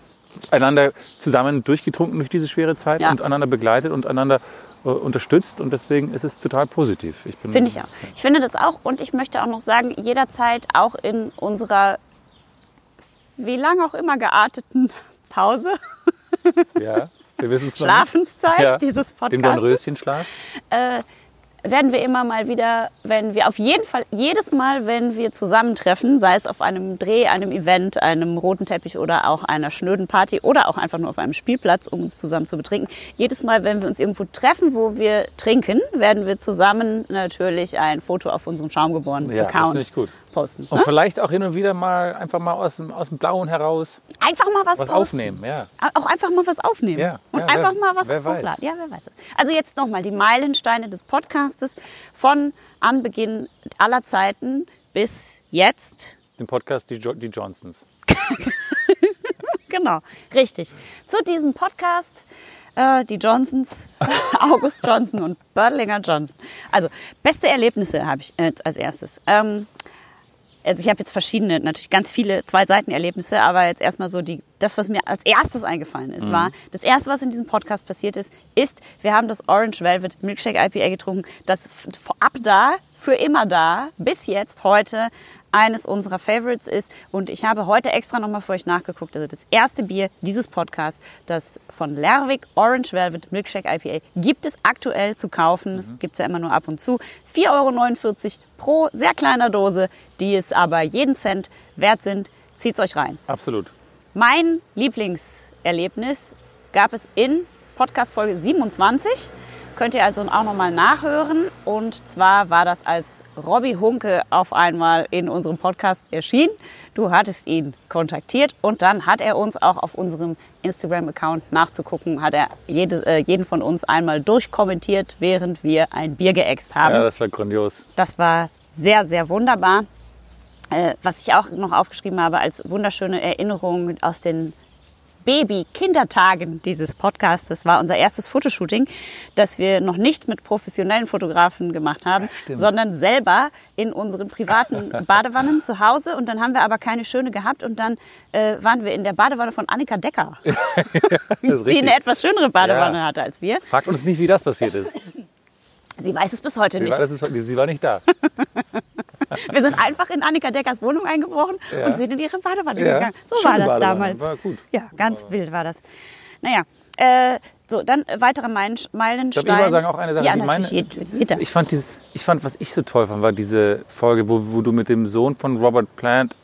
Speaker 2: Einander zusammen durchgetrunken durch diese schwere Zeit
Speaker 1: Ja.
Speaker 2: und einander begleitet und einander äh, unterstützt. Und deswegen ist es total positiv. Ich bin,
Speaker 1: Finde ich auch. Ich finde das auch. Und ich möchte auch noch sagen, jederzeit auch in unserer wie lange auch immer gearteten [laughs] Pause,
Speaker 2: Ja, wir wissen es.
Speaker 1: Schlafenszeit
Speaker 2: Ja.
Speaker 1: dieses Podcasts,
Speaker 2: Dornröschenschlaf.
Speaker 1: äh, werden wir immer mal wieder, wenn wir auf jeden Fall, jedes Mal, wenn wir zusammentreffen, sei es auf einem Dreh, einem Event, einem roten Teppich oder auch einer schnöden Party oder auch einfach nur auf einem Spielplatz, um uns zusammen zu betrinken, jedes Mal, wenn wir uns irgendwo treffen, wo wir trinken, werden wir zusammen natürlich ein Foto auf unserem Schaumgeborenen
Speaker 2: Ja, das
Speaker 1: Account
Speaker 2: finde ich gut.
Speaker 1: Posten.
Speaker 2: Und vielleicht auch hin und wieder mal einfach mal aus dem, aus dem Blauen heraus
Speaker 1: Einfach mal was,
Speaker 2: was
Speaker 1: posten.
Speaker 2: aufnehmen. Ja.
Speaker 1: Auch einfach mal was aufnehmen.
Speaker 2: Ja,
Speaker 1: und
Speaker 2: ja,
Speaker 1: einfach
Speaker 2: wer-
Speaker 1: mal was
Speaker 2: wer weiß.
Speaker 1: hochladen. Ja, wer weiß. Also jetzt nochmal die Meilensteine des Podcastes von Anbeginn aller Zeiten bis jetzt.
Speaker 2: Den Podcast Die, jo die Johnsons. [laughs]
Speaker 1: Genau, richtig. Zu diesem Podcast äh, die Johnsons, [laughs] August Johnson und Bördlinger Johnson. Also beste Erlebnisse habe ich äh, als erstes. Ähm, also ich habe jetzt verschiedene, natürlich ganz viele zwei Seiten Erlebnisse, aber jetzt erstmal so die, das, was mir als erstes eingefallen ist, war, das erste, was in diesem Podcast passiert ist, ist, wir haben das Orange Velvet Milkshake IPA getrunken, das ab da, für immer da, bis jetzt heute eines unserer Favorites ist. Und ich habe heute extra nochmal für euch nachgeguckt. Also das erste Bier dieses Podcasts, das von Lerwick Orange Velvet Milkshake IPA, gibt es aktuell zu kaufen. Das gibt es ja immer nur ab und zu. 4,49 Euro pro sehr kleiner Dose, die es aber jeden Cent wert sind. Zieht's euch rein.
Speaker 2: Absolut.
Speaker 1: Mein Lieblingserlebnis gab es in Podcast Folge 27. Könnt ihr also auch nochmal nachhören. Und zwar war das, als Robbie Hunke auf einmal in unserem Podcast erschien. Du hattest ihn kontaktiert und dann hat er uns auch auf unserem Instagram-Account nachzugucken, hat er jede, äh, jeden von uns einmal durchkommentiert, während wir ein Bier geäxt haben.
Speaker 2: Ja, das war grandios.
Speaker 1: Das war sehr, sehr wunderbar. Äh, was ich auch noch aufgeschrieben habe als wunderschöne Erinnerung aus den Baby-Kindertagen dieses Podcasts. Das war unser erstes Fotoshooting, das wir noch nicht mit professionellen Fotografen gemacht haben, sondern selber in unseren privaten [laughs] Badewannen zu Hause. Und dann haben wir aber keine schöne gehabt und dann äh, waren wir in der Badewanne von Annika Decker, [laughs]
Speaker 2: ist
Speaker 1: die eine etwas schönere Badewanne
Speaker 2: Ja.
Speaker 1: hatte als wir.
Speaker 2: Fragt uns nicht, wie das passiert ist. [laughs]
Speaker 1: Sie weiß es bis heute
Speaker 2: Sie
Speaker 1: nicht.
Speaker 2: war, das, sie war nicht da. [laughs]
Speaker 1: Wir sind einfach in Annika Deckers Wohnung eingebrochen
Speaker 2: Ja.
Speaker 1: und sind in ihre Badewanne
Speaker 2: Ja.
Speaker 1: gegangen. So
Speaker 2: Schöne
Speaker 1: war das
Speaker 2: Badewanne,
Speaker 1: damals.
Speaker 2: war gut.
Speaker 1: Ja, ganz wild war das. Naja, Äh, so, dann weitere Meilen, Meilenstein.
Speaker 2: Darf ich mal sagen, auch eine Sache,
Speaker 1: ja,
Speaker 2: die meine,
Speaker 1: jeder.
Speaker 2: ich fand, diese, ich fand, was ich so toll fand, war diese Folge, wo, wo du mit dem Sohn von Robert Plant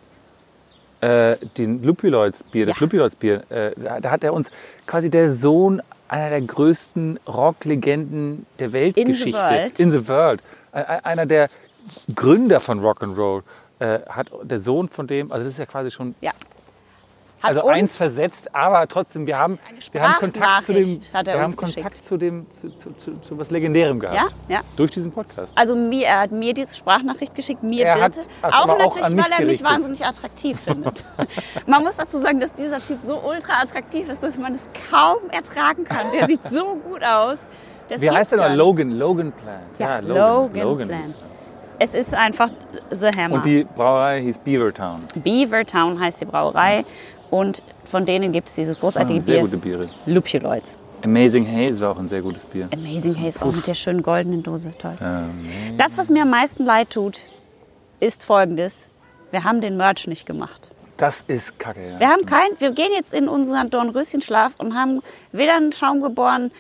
Speaker 2: äh, den Lupuloids Bier, das
Speaker 1: Ja.
Speaker 2: Lupuloids Bier, äh, da, da hat er uns quasi der Sohn einer der größten Rocklegenden der Weltgeschichte.
Speaker 1: world.
Speaker 2: In the world. Ein- ein- Einer der Gründer von Rock'n'Roll. Äh, hat der Sohn von dem, also das ist ja quasi schon
Speaker 1: ja. Hat
Speaker 2: also eins versetzt, aber trotzdem, wir haben, wir haben Kontakt zu dem,
Speaker 1: hat
Speaker 2: wir haben Kontakt
Speaker 1: geschickt.
Speaker 2: zu dem, zu, zu, zu, zu was Legendärem gehabt.
Speaker 1: Ja, ja.
Speaker 2: Durch diesen Podcast.
Speaker 1: Also mir, er hat mir diese Sprachnachricht geschickt, mir
Speaker 2: Er hat
Speaker 1: bitte.
Speaker 2: das
Speaker 1: Auch
Speaker 2: auch
Speaker 1: natürlich,
Speaker 2: an mich
Speaker 1: weil er mich
Speaker 2: gerichtet.
Speaker 1: wahnsinnig attraktiv findet. [laughs] man muss dazu sagen, dass dieser Typ so ultra attraktiv ist, dass man es kaum ertragen kann. Der sieht so gut aus. Das
Speaker 2: Wie heißt der noch? Logan, Logan Plant.
Speaker 1: Ja, Logan, Plant.
Speaker 2: ist-
Speaker 1: Es ist einfach The Hammer.
Speaker 2: Und die Brauerei hieß Beavertown.
Speaker 1: Beavertown heißt die Brauerei. Und von denen gibt es dieses großartige
Speaker 2: Sehr
Speaker 1: Bier.
Speaker 2: gute Biere.
Speaker 1: Lupuloids.
Speaker 2: Amazing Haze war auch ein sehr gutes Bier.
Speaker 1: Amazing Haze, auch mit der schönen goldenen Dose. Toll.
Speaker 2: Ähm,
Speaker 1: Das, was mir am meisten leid tut, ist folgendes. Wir haben den Merch nicht gemacht.
Speaker 2: das ist kacke. Ja.
Speaker 1: Wir haben kein, wir gehen jetzt in unseren Dornröschenschlaf und haben weder einen Schaum geboren,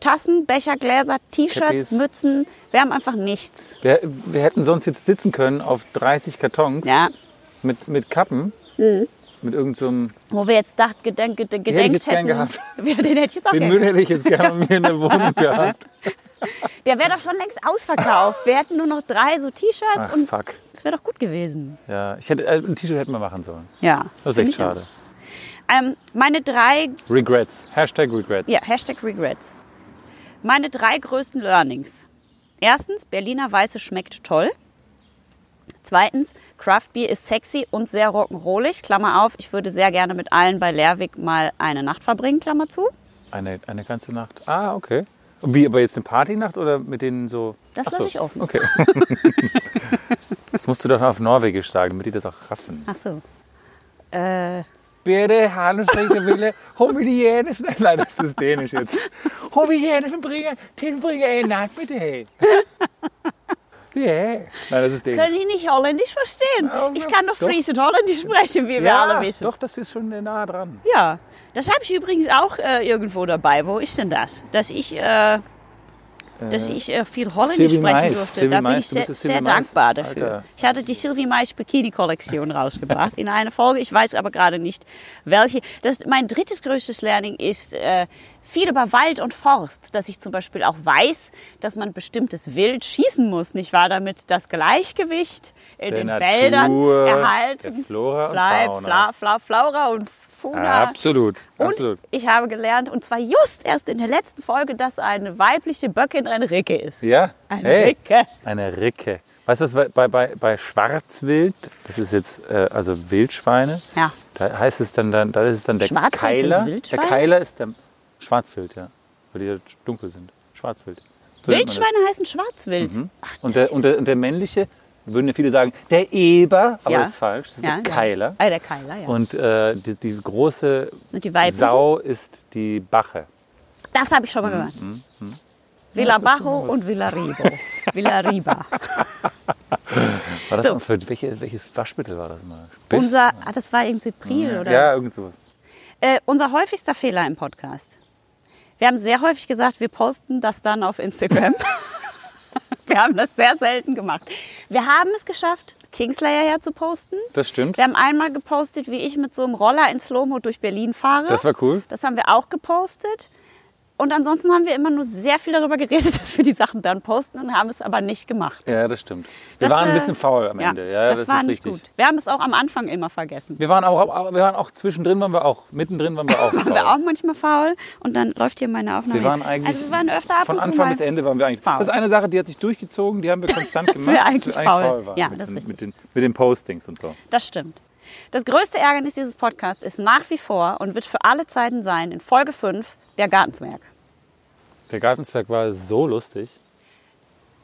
Speaker 1: Tassen, Becher, Gläser, T-Shirts. Mützen. Wir haben einfach nichts.
Speaker 2: Wir, wir hätten sonst jetzt sitzen können auf 30 Kartons
Speaker 1: Ja.
Speaker 2: mit, mit Kappen.
Speaker 1: Mhm.
Speaker 2: Mit irgendeinem.
Speaker 1: Wo wir jetzt dacht, gedenk, gedenkt,
Speaker 2: hätte ich
Speaker 1: hätten.
Speaker 2: gehabt. [laughs]
Speaker 1: Ja, den hätte ich jetzt auch
Speaker 2: den Müll hätte ich jetzt gerne mir in der Wohnung [laughs] gehabt.
Speaker 1: Der wäre doch schon längst ausverkauft. Wir hätten nur noch drei so T-Shirts und
Speaker 2: fuck.
Speaker 1: es wäre doch gut gewesen.
Speaker 2: Ja, ich hätte, äh, ein T-Shirt hätten wir machen sollen.
Speaker 1: Ja.
Speaker 2: Das ist echt schade.
Speaker 1: Ähm, meine drei
Speaker 2: Regrets. Hashtag Regrets.
Speaker 1: Ja, Hashtag Regrets. Meine drei größten Learnings. Erstens, Berliner Weiße schmeckt toll. Zweitens, Craft Beer ist sexy und sehr rock'n'rollig. Klammer auf, ich würde sehr gerne mit allen bei Lerwick mal eine Nacht verbringen, Klammer zu.
Speaker 2: Eine, eine ganze Nacht. Ah, okay. Und Wie, aber jetzt eine Partynacht oder mit denen so?
Speaker 1: Das lasse
Speaker 2: so,
Speaker 1: ich offen.
Speaker 2: Okay. [laughs] das musst du doch auf Norwegisch sagen, damit die das auch raffen.
Speaker 1: Ach so. Äh,
Speaker 2: Bitte, schräge Wille. Homogienes. [laughs] Nein, das ist Dänisch jetzt. Homogienes bringen, den bringen eine Nacht bitte. hey. [laughs] Ja. Nein, das ist Dänisch.
Speaker 1: können die nicht Holländisch verstehen? Ich kann doch
Speaker 2: doch.
Speaker 1: Fries und Holländisch sprechen, wie wir alle wissen.
Speaker 2: doch, das ist schon nah dran.
Speaker 1: Ja, das habe ich übrigens auch äh, irgendwo dabei. Wo ist denn das? Dass ich, äh, dass ich äh, viel Holländisch
Speaker 2: Sylvie
Speaker 1: sprechen
Speaker 2: Mais.
Speaker 1: durfte.
Speaker 2: Sylvie
Speaker 1: da bin
Speaker 2: Mais,
Speaker 1: ich sehr, sehr
Speaker 2: Mais.
Speaker 1: dankbar dafür.
Speaker 2: Alter.
Speaker 1: Ich hatte die Sylvie Mais Bikini-Kollektion [laughs] rausgebracht in einer Folge. Ich weiß aber gerade nicht, welche. Das, mein drittes größtes Learning ist äh, viel über Wald und Forst. Dass ich zum Beispiel auch weiß, dass man bestimmtes Wild schießen muss, nicht wahr? Damit das Gleichgewicht in
Speaker 2: Der
Speaker 1: den
Speaker 2: Natur,
Speaker 1: Wäldern erhalten
Speaker 2: Flora und
Speaker 1: bleibt.
Speaker 2: Fauna.
Speaker 1: Fla, Fla, Flora und Fauna.
Speaker 2: Absolut,
Speaker 1: Und
Speaker 2: absolut.
Speaker 1: ich habe gelernt, und zwar just erst in der letzten Folge, dass eine weibliche Böckin eine Ricke ist.
Speaker 2: Ja?
Speaker 1: Eine
Speaker 2: hey.
Speaker 1: Ricke.
Speaker 2: Eine Ricke. Weißt du, bei, bei, bei Schwarzwild, das ist jetzt äh, also Wildschweine,
Speaker 1: Ja.
Speaker 2: da heißt es dann, dann da ist es dann der Keiler. Der? Keiler ist der Schwarzwild, ja. Weil die ja dunkel sind. Schwarzwild. So.
Speaker 1: Wildschweine heißen Schwarzwild. Ach,
Speaker 2: Und der, und, der, und der männliche, würden ja viele sagen, der Eber, aber
Speaker 1: Ja.
Speaker 2: das ist falsch, das ist
Speaker 1: ja,
Speaker 2: der Keiler.
Speaker 1: Ja. Ah, der Keiler, ja.
Speaker 2: Und äh, die, die große
Speaker 1: Und die?
Speaker 2: Sau ist die Bache.
Speaker 1: Das habe ich schon mal gehört. Villa Bajo und Villa Ribo. Villa Riba. [laughs] [laughs]
Speaker 2: War das
Speaker 1: So.
Speaker 2: mal für welche, welches Waschmittel war das mal? Biff?
Speaker 1: Unser, ah, das war irgendwie Pril, oder?
Speaker 2: Ja, irgend sowas.
Speaker 1: Äh, unser häufigster Fehler im Podcast. Wir haben sehr häufig gesagt, wir posten das dann auf Instagram. [laughs] wir haben das sehr selten gemacht. Wir haben es geschafft, Kingslayer herzuposten.
Speaker 2: Das stimmt.
Speaker 1: Wir haben einmal gepostet, wie ich mit so einem Roller in Slow-Mo durch Berlin fahre.
Speaker 2: Das war cool.
Speaker 1: Das haben wir auch gepostet. Und ansonsten haben wir immer nur sehr viel darüber geredet, [laughs] dass wir die Sachen dann posten und haben es aber nicht gemacht.
Speaker 2: Ja, das stimmt. Wir
Speaker 1: Das,
Speaker 2: waren ein
Speaker 1: äh,
Speaker 2: bisschen faul am Ende. Ja,
Speaker 1: das,
Speaker 2: das,
Speaker 1: war
Speaker 2: ist
Speaker 1: nicht
Speaker 2: richtig.
Speaker 1: gut. Wir haben es auch am Anfang immer vergessen.
Speaker 2: Wir waren auch, wir waren auch zwischendrin, waren wir auch, mittendrin waren wir auch [laughs]
Speaker 1: Waren wir
Speaker 2: faul.
Speaker 1: auch manchmal faul und dann läuft hier meine Aufnahme.
Speaker 2: Wir waren eigentlich
Speaker 1: also wir waren öfter ab
Speaker 2: Von
Speaker 1: und zu
Speaker 2: Anfang bis Ende waren wir eigentlich
Speaker 1: faul.
Speaker 2: Das ist eine Sache, die hat sich durchgezogen, die haben wir konstant [laughs]
Speaker 1: Dass
Speaker 2: gemacht.
Speaker 1: wir eigentlich faul
Speaker 2: waren
Speaker 1: Ja,
Speaker 2: mit,
Speaker 1: das ist richtig.
Speaker 2: mit, den, mit den Postings und so.
Speaker 1: Das stimmt. Das größte Ärgernis dieses Podcasts ist nach wie vor und wird für alle Zeiten sein, in Folge 5, der Gartenzwerg.
Speaker 2: Der Gartenzwerg war so lustig.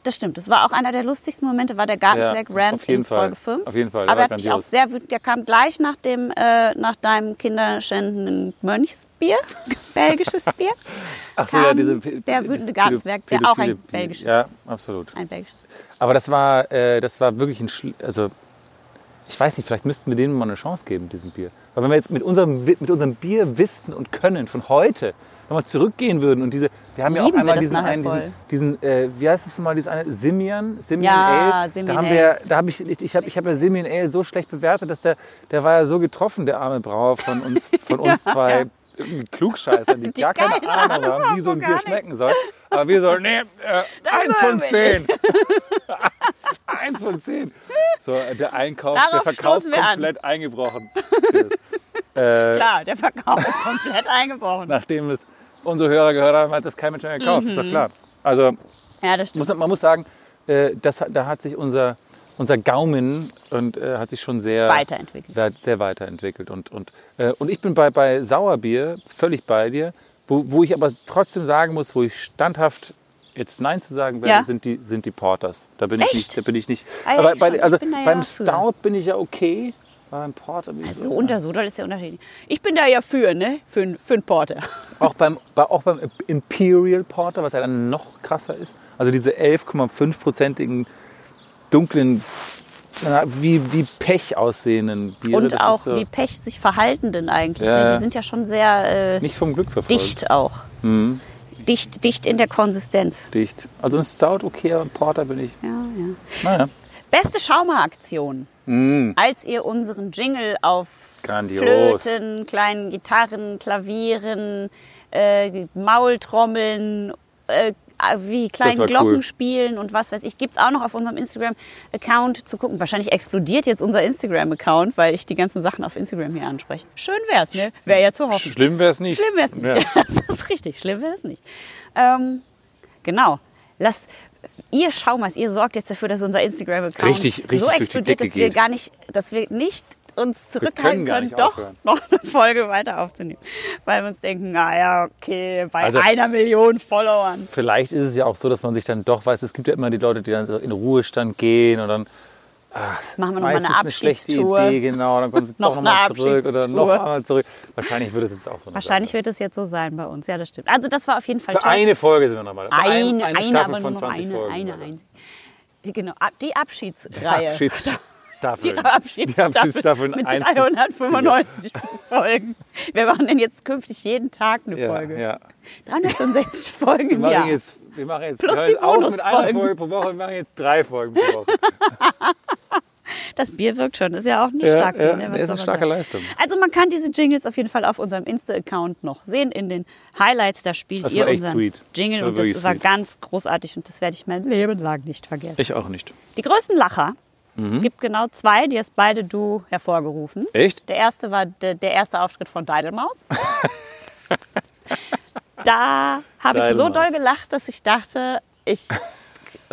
Speaker 1: Das stimmt. Das war auch einer der lustigsten Momente, war der Gartenzwerg
Speaker 2: Ja,
Speaker 1: Rant in Folge
Speaker 2: Fall.
Speaker 1: 5.
Speaker 2: Auf jeden Fall, der
Speaker 1: Aber er hat mich auch sehr wütend. Der kam gleich nach dem, äh, nach deinem kinderschändenden Mönchsbier, [laughs] belgisches Bier. [laughs]
Speaker 2: Ach
Speaker 1: Kam
Speaker 2: Pe-
Speaker 1: der
Speaker 2: Pe-
Speaker 1: wütende Gartenzwerg, der auch ein belgisches-
Speaker 2: Ja, absolut.
Speaker 1: Ein belgisches.
Speaker 2: Aber das war, äh, das war wirklich ein, Schl also ich weiß nicht, vielleicht müssten wir denen mal eine Chance geben, diesem Bier. Weil wenn wir jetzt mit unserem, mit unserem Bierwissen und Können von heute nochmal zurückgehen würden und diese, wir haben ja auch
Speaker 1: Lieben
Speaker 2: einmal diesen, einen, diesen, diesen äh, wie heißt es mal, dieses eine, Simian, Simian
Speaker 1: Ja,
Speaker 2: Ale.
Speaker 1: Simian
Speaker 2: da haben wir, da habe ich, ich, habe ich hab ja Simian Ale so schlecht bewertet, dass der, der war ja so getroffen, der arme Brauer von uns, von [laughs] uns zwei irgendwie Klugscheißer, die,
Speaker 1: Die
Speaker 2: gar keine
Speaker 1: keine
Speaker 2: Ahnung haben, wie so ein Bier schmecken soll. Aber wir so, [laughs] nee, äh, eins von zehn. [laughs] eins von zehn. So, äh, der Einkauf,
Speaker 1: Darauf
Speaker 2: der Verkauf
Speaker 1: wir an.
Speaker 2: komplett eingebrochen. Äh,
Speaker 1: Klar, der Verkauf ist komplett eingebrochen.
Speaker 2: nachdem es unsere Hörer gehört haben, hat das kein Mensch mehr gekauft. Ist doch klar. Also
Speaker 1: Ja,
Speaker 2: muss, man muss sagen, äh, das, da hat sich unser, unser Gaumen und, äh, hat sich schon sehr
Speaker 1: Weiterentwickelt.
Speaker 2: Sehr, weiterentwickelt. Und, und, äh, und ich bin bei, bei Sauerbier völlig bei dir, wo, wo ich aber trotzdem sagen muss, wo ich standhaft jetzt Nein zu sagen werde,
Speaker 1: Ja.
Speaker 2: sind, die, sind die Porters. Da bin ich
Speaker 1: Echt?
Speaker 2: nicht. Da bin ich nicht.
Speaker 1: Ah ja,
Speaker 2: aber
Speaker 1: ich
Speaker 2: bei.
Speaker 1: Ich
Speaker 2: also beim. Stout bin ich ja okay. Beim Porter bin ich
Speaker 1: So unter so doll ist der Unterschied. Ich bin da ja für, ne? Für, für einen Porter. [laughs]
Speaker 2: Auch beim, bei, auch beim Imperial Porter, was ja dann noch krasser ist. Also diese 11,5-prozentigen dunklen, wie, wie Pech aussehenden Biere.
Speaker 1: Und auch
Speaker 2: so
Speaker 1: wie Pech sich verhaltenden eigentlich.
Speaker 2: Ja,
Speaker 1: Ne?
Speaker 2: ja.
Speaker 1: Die sind ja schon sehr äh,
Speaker 2: nicht vom Glück verfolgt.
Speaker 1: dicht auch.
Speaker 2: Mhm.
Speaker 1: Dicht, dicht in der Konsistenz.
Speaker 2: Dicht. Also ein Stout okay, ein Porter bin ich.
Speaker 1: Ja, ja.
Speaker 2: Naja.
Speaker 1: Beste Schaumeraktion.
Speaker 2: Mm,
Speaker 1: Als ihr unseren Jingle auf
Speaker 2: Grandios.
Speaker 1: Flöten, kleinen Gitarren, Klavieren, äh, Maultrommeln, äh, wie kleinen
Speaker 2: war
Speaker 1: Glocken
Speaker 2: cool.
Speaker 1: spielen und was weiß ich, gibt es auch noch auf unserem Instagram-Account zu gucken. Wahrscheinlich explodiert jetzt unser Instagram-Account, weil ich die ganzen Sachen auf Instagram hier anspreche. Schön wär's, ne? Wäre ja zu hoffen.
Speaker 2: Schlimm wäre es nicht.
Speaker 1: Schlimm wäre es nicht.
Speaker 2: Ja. [laughs]
Speaker 1: Das ist richtig, schlimm wäre es nicht. Ähm, genau. Lasst, ihr Schaumers, ihr sorgt jetzt dafür, dass unser Instagram-Account so explodiert, dass wir
Speaker 2: geht.
Speaker 1: gar nicht, dass wir nicht uns zurückhalten
Speaker 2: können
Speaker 1: können, doch
Speaker 2: aufhören.
Speaker 1: noch eine Folge weiter aufzunehmen. Weil wir uns denken, naja, okay, bei
Speaker 2: Also-
Speaker 1: einer Million Followern.
Speaker 2: Vielleicht ist es ja auch so, dass man sich dann doch weiß, es gibt ja immer die Leute, die dann in Ruhestand gehen und dann ah,
Speaker 1: Machen wir noch mal
Speaker 2: meistens
Speaker 1: eine Abschiedstour.
Speaker 2: Idee, genau, dann kommen sie [laughs]
Speaker 1: Noch
Speaker 2: doch nochmal
Speaker 1: eine
Speaker 2: zurück oder noch einmal zurück. Wahrscheinlich wird es jetzt auch so eine
Speaker 1: Wahrscheinlich
Speaker 2: Sache.
Speaker 1: wird es jetzt so sein bei uns. Ja, das stimmt. Also das war auf jeden Fall
Speaker 2: Für
Speaker 1: toll.
Speaker 2: eine Folge sind wir nochmal.
Speaker 1: Eine, eine,
Speaker 2: Staffel
Speaker 1: aber nur noch
Speaker 2: 20
Speaker 1: eine,
Speaker 2: Folgen.
Speaker 1: eine, eine. Genau, ab- die Abschiedsreihe.
Speaker 2: Abschiedsstaffel.
Speaker 1: Die Abschiedsstaffel, [laughs]
Speaker 2: Die Abschiedsstaffel
Speaker 1: mit
Speaker 2: eins- [laughs]
Speaker 1: 395 Folgen. Wir machen denn jetzt künftig jeden Tag eine
Speaker 2: Ja,
Speaker 1: Folge.
Speaker 2: ja.
Speaker 1: 365 Folgen im Jahr.
Speaker 2: jetzt, wir machen jetzt
Speaker 1: Plus die
Speaker 2: auf mit einer. Folge pro Woche, wir machen jetzt drei Folgen pro Woche.
Speaker 1: Das Bier wirkt schon. Ist ja auch eine
Speaker 2: Ja,
Speaker 1: starke.
Speaker 2: ja,
Speaker 1: ne?
Speaker 2: das ist eine starke? Leistung.
Speaker 1: Also man kann diese Jingles auf jeden Fall auf unserem Insta-Account noch sehen. In den Highlights, da spielt
Speaker 2: Das
Speaker 1: ihr
Speaker 2: war echt
Speaker 1: unseren
Speaker 2: sweet.
Speaker 1: Jingle
Speaker 2: Das
Speaker 1: und das
Speaker 2: wirklich
Speaker 1: war
Speaker 2: sweet.
Speaker 1: ganz großartig und das werde ich mein Leben lang nicht vergessen.
Speaker 2: Ich auch nicht.
Speaker 1: Die größten Lacher
Speaker 2: Mhm.
Speaker 1: gibt genau zwei, die hast beide du hervorgerufen.
Speaker 2: Echt?
Speaker 1: Der erste war de, der erste Auftritt von Deidelmaus. [laughs] da habe ich so doll gelacht, dass ich dachte, ich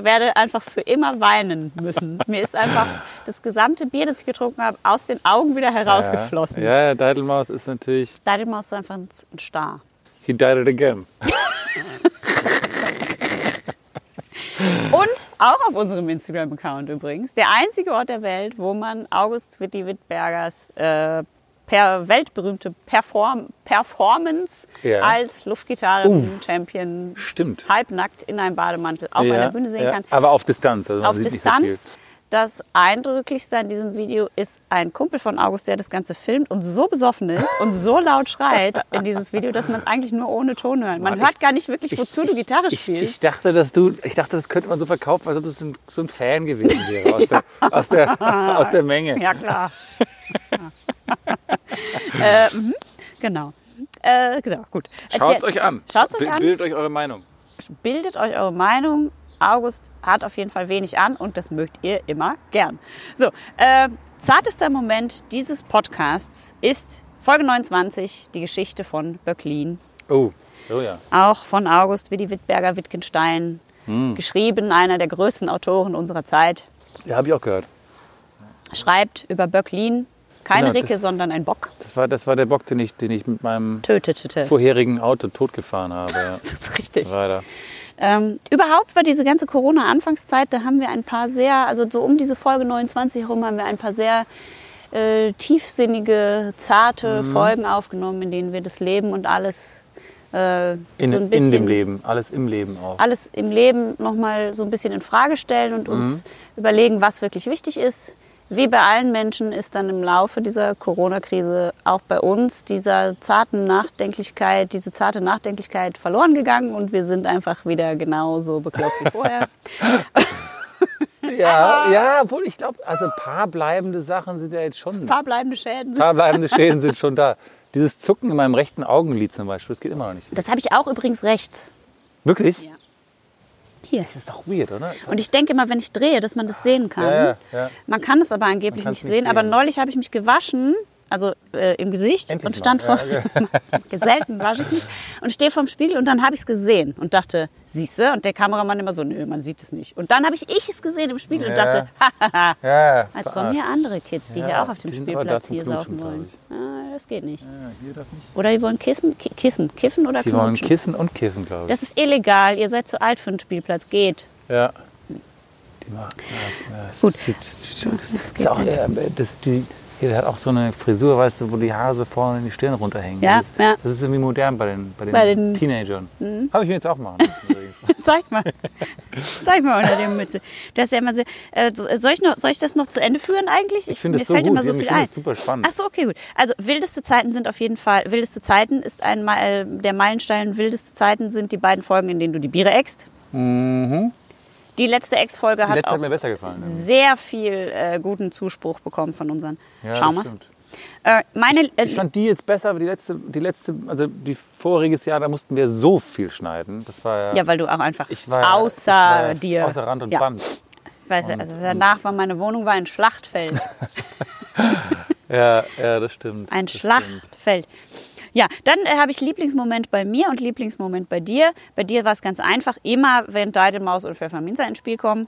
Speaker 1: werde einfach für immer weinen müssen. Mir ist einfach das gesamte Bier, das ich getrunken habe, aus den Augen wieder herausgeflossen.
Speaker 2: Ja, ja Deidelmaus ist natürlich,
Speaker 1: Deidelmaus ist einfach ein Star.
Speaker 2: he died it again.
Speaker 1: Und auch auf unserem Instagram-Account übrigens. Der einzige Ort der Welt, wo man August Witti Wittbergers äh, per weltberühmte Perform Performance
Speaker 2: Ja.
Speaker 1: als Luftgitarren-Champion
Speaker 2: Stimmt.
Speaker 1: halbnackt in einem Bademantel auf
Speaker 2: ja,
Speaker 1: einer Bühne sehen
Speaker 2: ja.
Speaker 1: kann.
Speaker 2: Aber auf Distanz. Also
Speaker 1: Auf Distanz.
Speaker 2: Nicht so viel.
Speaker 1: Das eindrücklichste an diesem Video ist ein Kumpel von August, der das Ganze filmt und so besoffen ist und so laut schreit in dieses Video, dass man es eigentlich nur ohne Ton hört. Man
Speaker 2: Mann,
Speaker 1: hört gar nicht wirklich, wozu du Gitarre
Speaker 2: Ich,
Speaker 1: spielst.
Speaker 2: ich dachte, dass du, ich dachte, das könnte man so verkaufen, als ob es ein, so ein Fan gewesen wäre aus, [laughs] der, aus, der, aus der Menge.
Speaker 1: Ja, klar. [laughs] äh, mhm, genau. Äh, genau, gut.
Speaker 2: Schaut es euch an.
Speaker 1: Schaut's euch an.
Speaker 2: Bildet euch eure Meinung.
Speaker 1: Bildet euch eure Meinung. August hat auf jeden Fall wenig an und das mögt ihr immer gern. So, äh, zartester Moment dieses Podcasts ist Folge 29, die Geschichte von Böcklin.
Speaker 2: Oh, oh ja.
Speaker 1: Auch von August Willi Wittberger Wittgenstein.
Speaker 2: Hm.
Speaker 1: Geschrieben, einer der größten Autoren unserer Zeit.
Speaker 2: Ja, habe ich auch gehört.
Speaker 1: Schreibt über Böcklin. Keine
Speaker 2: Genau,
Speaker 1: Ricke,
Speaker 2: das-
Speaker 1: sondern ein Bock.
Speaker 2: Das war, das war der Bock, den ich, den ich mit meinem
Speaker 1: Tötete.
Speaker 2: vorherigen Auto totgefahren habe. [laughs]
Speaker 1: Das ist richtig.
Speaker 2: Leider.
Speaker 1: Ähm, überhaupt war diese ganze Corona-Anfangszeit, da haben wir ein paar sehr, also so um diese Folge 29 herum haben wir ein paar sehr äh, tiefsinnige, zarte
Speaker 2: Mhm.
Speaker 1: Folgen aufgenommen, in denen wir das Leben und alles äh,
Speaker 2: In,
Speaker 1: so ein
Speaker 2: in
Speaker 1: bisschen
Speaker 2: dem Leben. Alles im Leben auch.
Speaker 1: alles im Leben nochmal so ein bisschen in Frage stellen und
Speaker 2: Mhm.
Speaker 1: uns überlegen, was wirklich wichtig ist wie bei allen Menschen ist dann im Laufe dieser Corona-Krise auch bei uns dieser zarten Nachdenklichkeit, diese zarte Nachdenklichkeit verloren gegangen und wir sind einfach wieder genauso bekloppt wie vorher. [laughs]
Speaker 2: Ja, ja, obwohl ich glaube, also ein paar bleibende Sachen sind ja jetzt schon.
Speaker 1: Ein paar bleibende Schäden.
Speaker 2: Ein paar bleibende Schäden sind schon da. Dieses Zucken in meinem rechten Augenlid zum Beispiel, das geht immer noch nicht.
Speaker 1: Das habe ich auch übrigens rechts.
Speaker 2: Wirklich?
Speaker 1: Ja. Hier.
Speaker 2: Das ist doch weird, oder?
Speaker 1: Und ich denke immer, wenn ich drehe, dass man das sehen kann.
Speaker 2: Ja, ja, ja.
Speaker 1: Man kann es aber angeblich nicht
Speaker 2: kann's
Speaker 1: sehen.
Speaker 2: nicht
Speaker 1: Aber neulich habe ich mich gewaschen, also äh, im Gesicht
Speaker 2: Endlich
Speaker 1: und stand
Speaker 2: mal.
Speaker 1: vor.
Speaker 2: Ja, [laughs]
Speaker 1: Selten wasche ich mich und stehe vorm Spiegel und dann habe ich es gesehen und dachte, siehste? Und der Kameramann immer so, nö, man sieht es nicht. Und dann habe ich ich es gesehen im Spiegel und
Speaker 2: Ja.
Speaker 1: dachte, [laughs] hahaha.
Speaker 2: ja,
Speaker 1: Jetzt kommen hier andere Kids, die
Speaker 2: Ja,
Speaker 1: hier auch auf dem Spielplatz hier saufen wollen. Ah, das geht nicht.
Speaker 2: Hier darf nicht.
Speaker 1: Oder die wollen kissen, ki kissen, kiffen oder
Speaker 2: Die wollen kissen und kiffen, glaube ich.
Speaker 1: Das ist illegal. Ihr seid zu alt für einen Spielplatz. Geht.
Speaker 2: Ja. Die machen. Ja, es
Speaker 1: Gut.
Speaker 2: Ist, das ist auch, äh, das, die, hier, der hat auch so eine Frisur, weißt du, wo die Haare so vorne in die Stirn runterhängen.
Speaker 1: Ja,
Speaker 2: das, ist,
Speaker 1: ja.
Speaker 2: das ist irgendwie modern bei den, bei den,
Speaker 1: Bei den- Mhm.
Speaker 2: Teenagern. Habe ich mir jetzt auch machen lassen. [laughs]
Speaker 1: Zeig mal. Zeig mal unter der Mütze. Das ist ja immer sehr, äh, so- soll, ich noch, soll ich das noch zu Ende führen eigentlich?
Speaker 2: Ich finde es so
Speaker 1: fällt
Speaker 2: gut.
Speaker 1: immer so
Speaker 2: ich
Speaker 1: viel
Speaker 2: finde es super spannend.
Speaker 1: Ach so, okay, gut. Also wildeste Zeiten sind auf jeden Fall, wildeste Zeiten ist ein, äh, der Meilenstein, wildeste Zeiten sind die beiden Folgen, in denen du die Biere eckst. Die letzte Ex-Folge hat
Speaker 2: letzte
Speaker 1: auch
Speaker 2: hat mir besser gefallen.
Speaker 1: sehr viel äh, guten Zuspruch bekommen von unseren
Speaker 2: Ja,
Speaker 1: Schaumers. Äh, meine, äh,
Speaker 2: Ich fand die jetzt besser, aber die letzte, die letzte, also die voriges Jahr, da mussten wir so viel schneiden. Das war ja,
Speaker 1: ja, weil du auch einfach
Speaker 2: ich war,
Speaker 1: außer
Speaker 2: ich war
Speaker 1: dir.
Speaker 2: Außer Rand und
Speaker 1: ja,
Speaker 2: Band.
Speaker 1: Weiß, ja, also danach war meine Wohnung war ein Schlachtfeld. [laughs]
Speaker 2: Ja, ja, das stimmt.
Speaker 1: Ein
Speaker 2: das stimmt.
Speaker 1: Ja, dann äh, habe ich Lieblingsmoment bei mir und Lieblingsmoment bei dir. Bei dir war es ganz einfach, immer wenn Maus und Pfefferminzer ins Spiel kommen.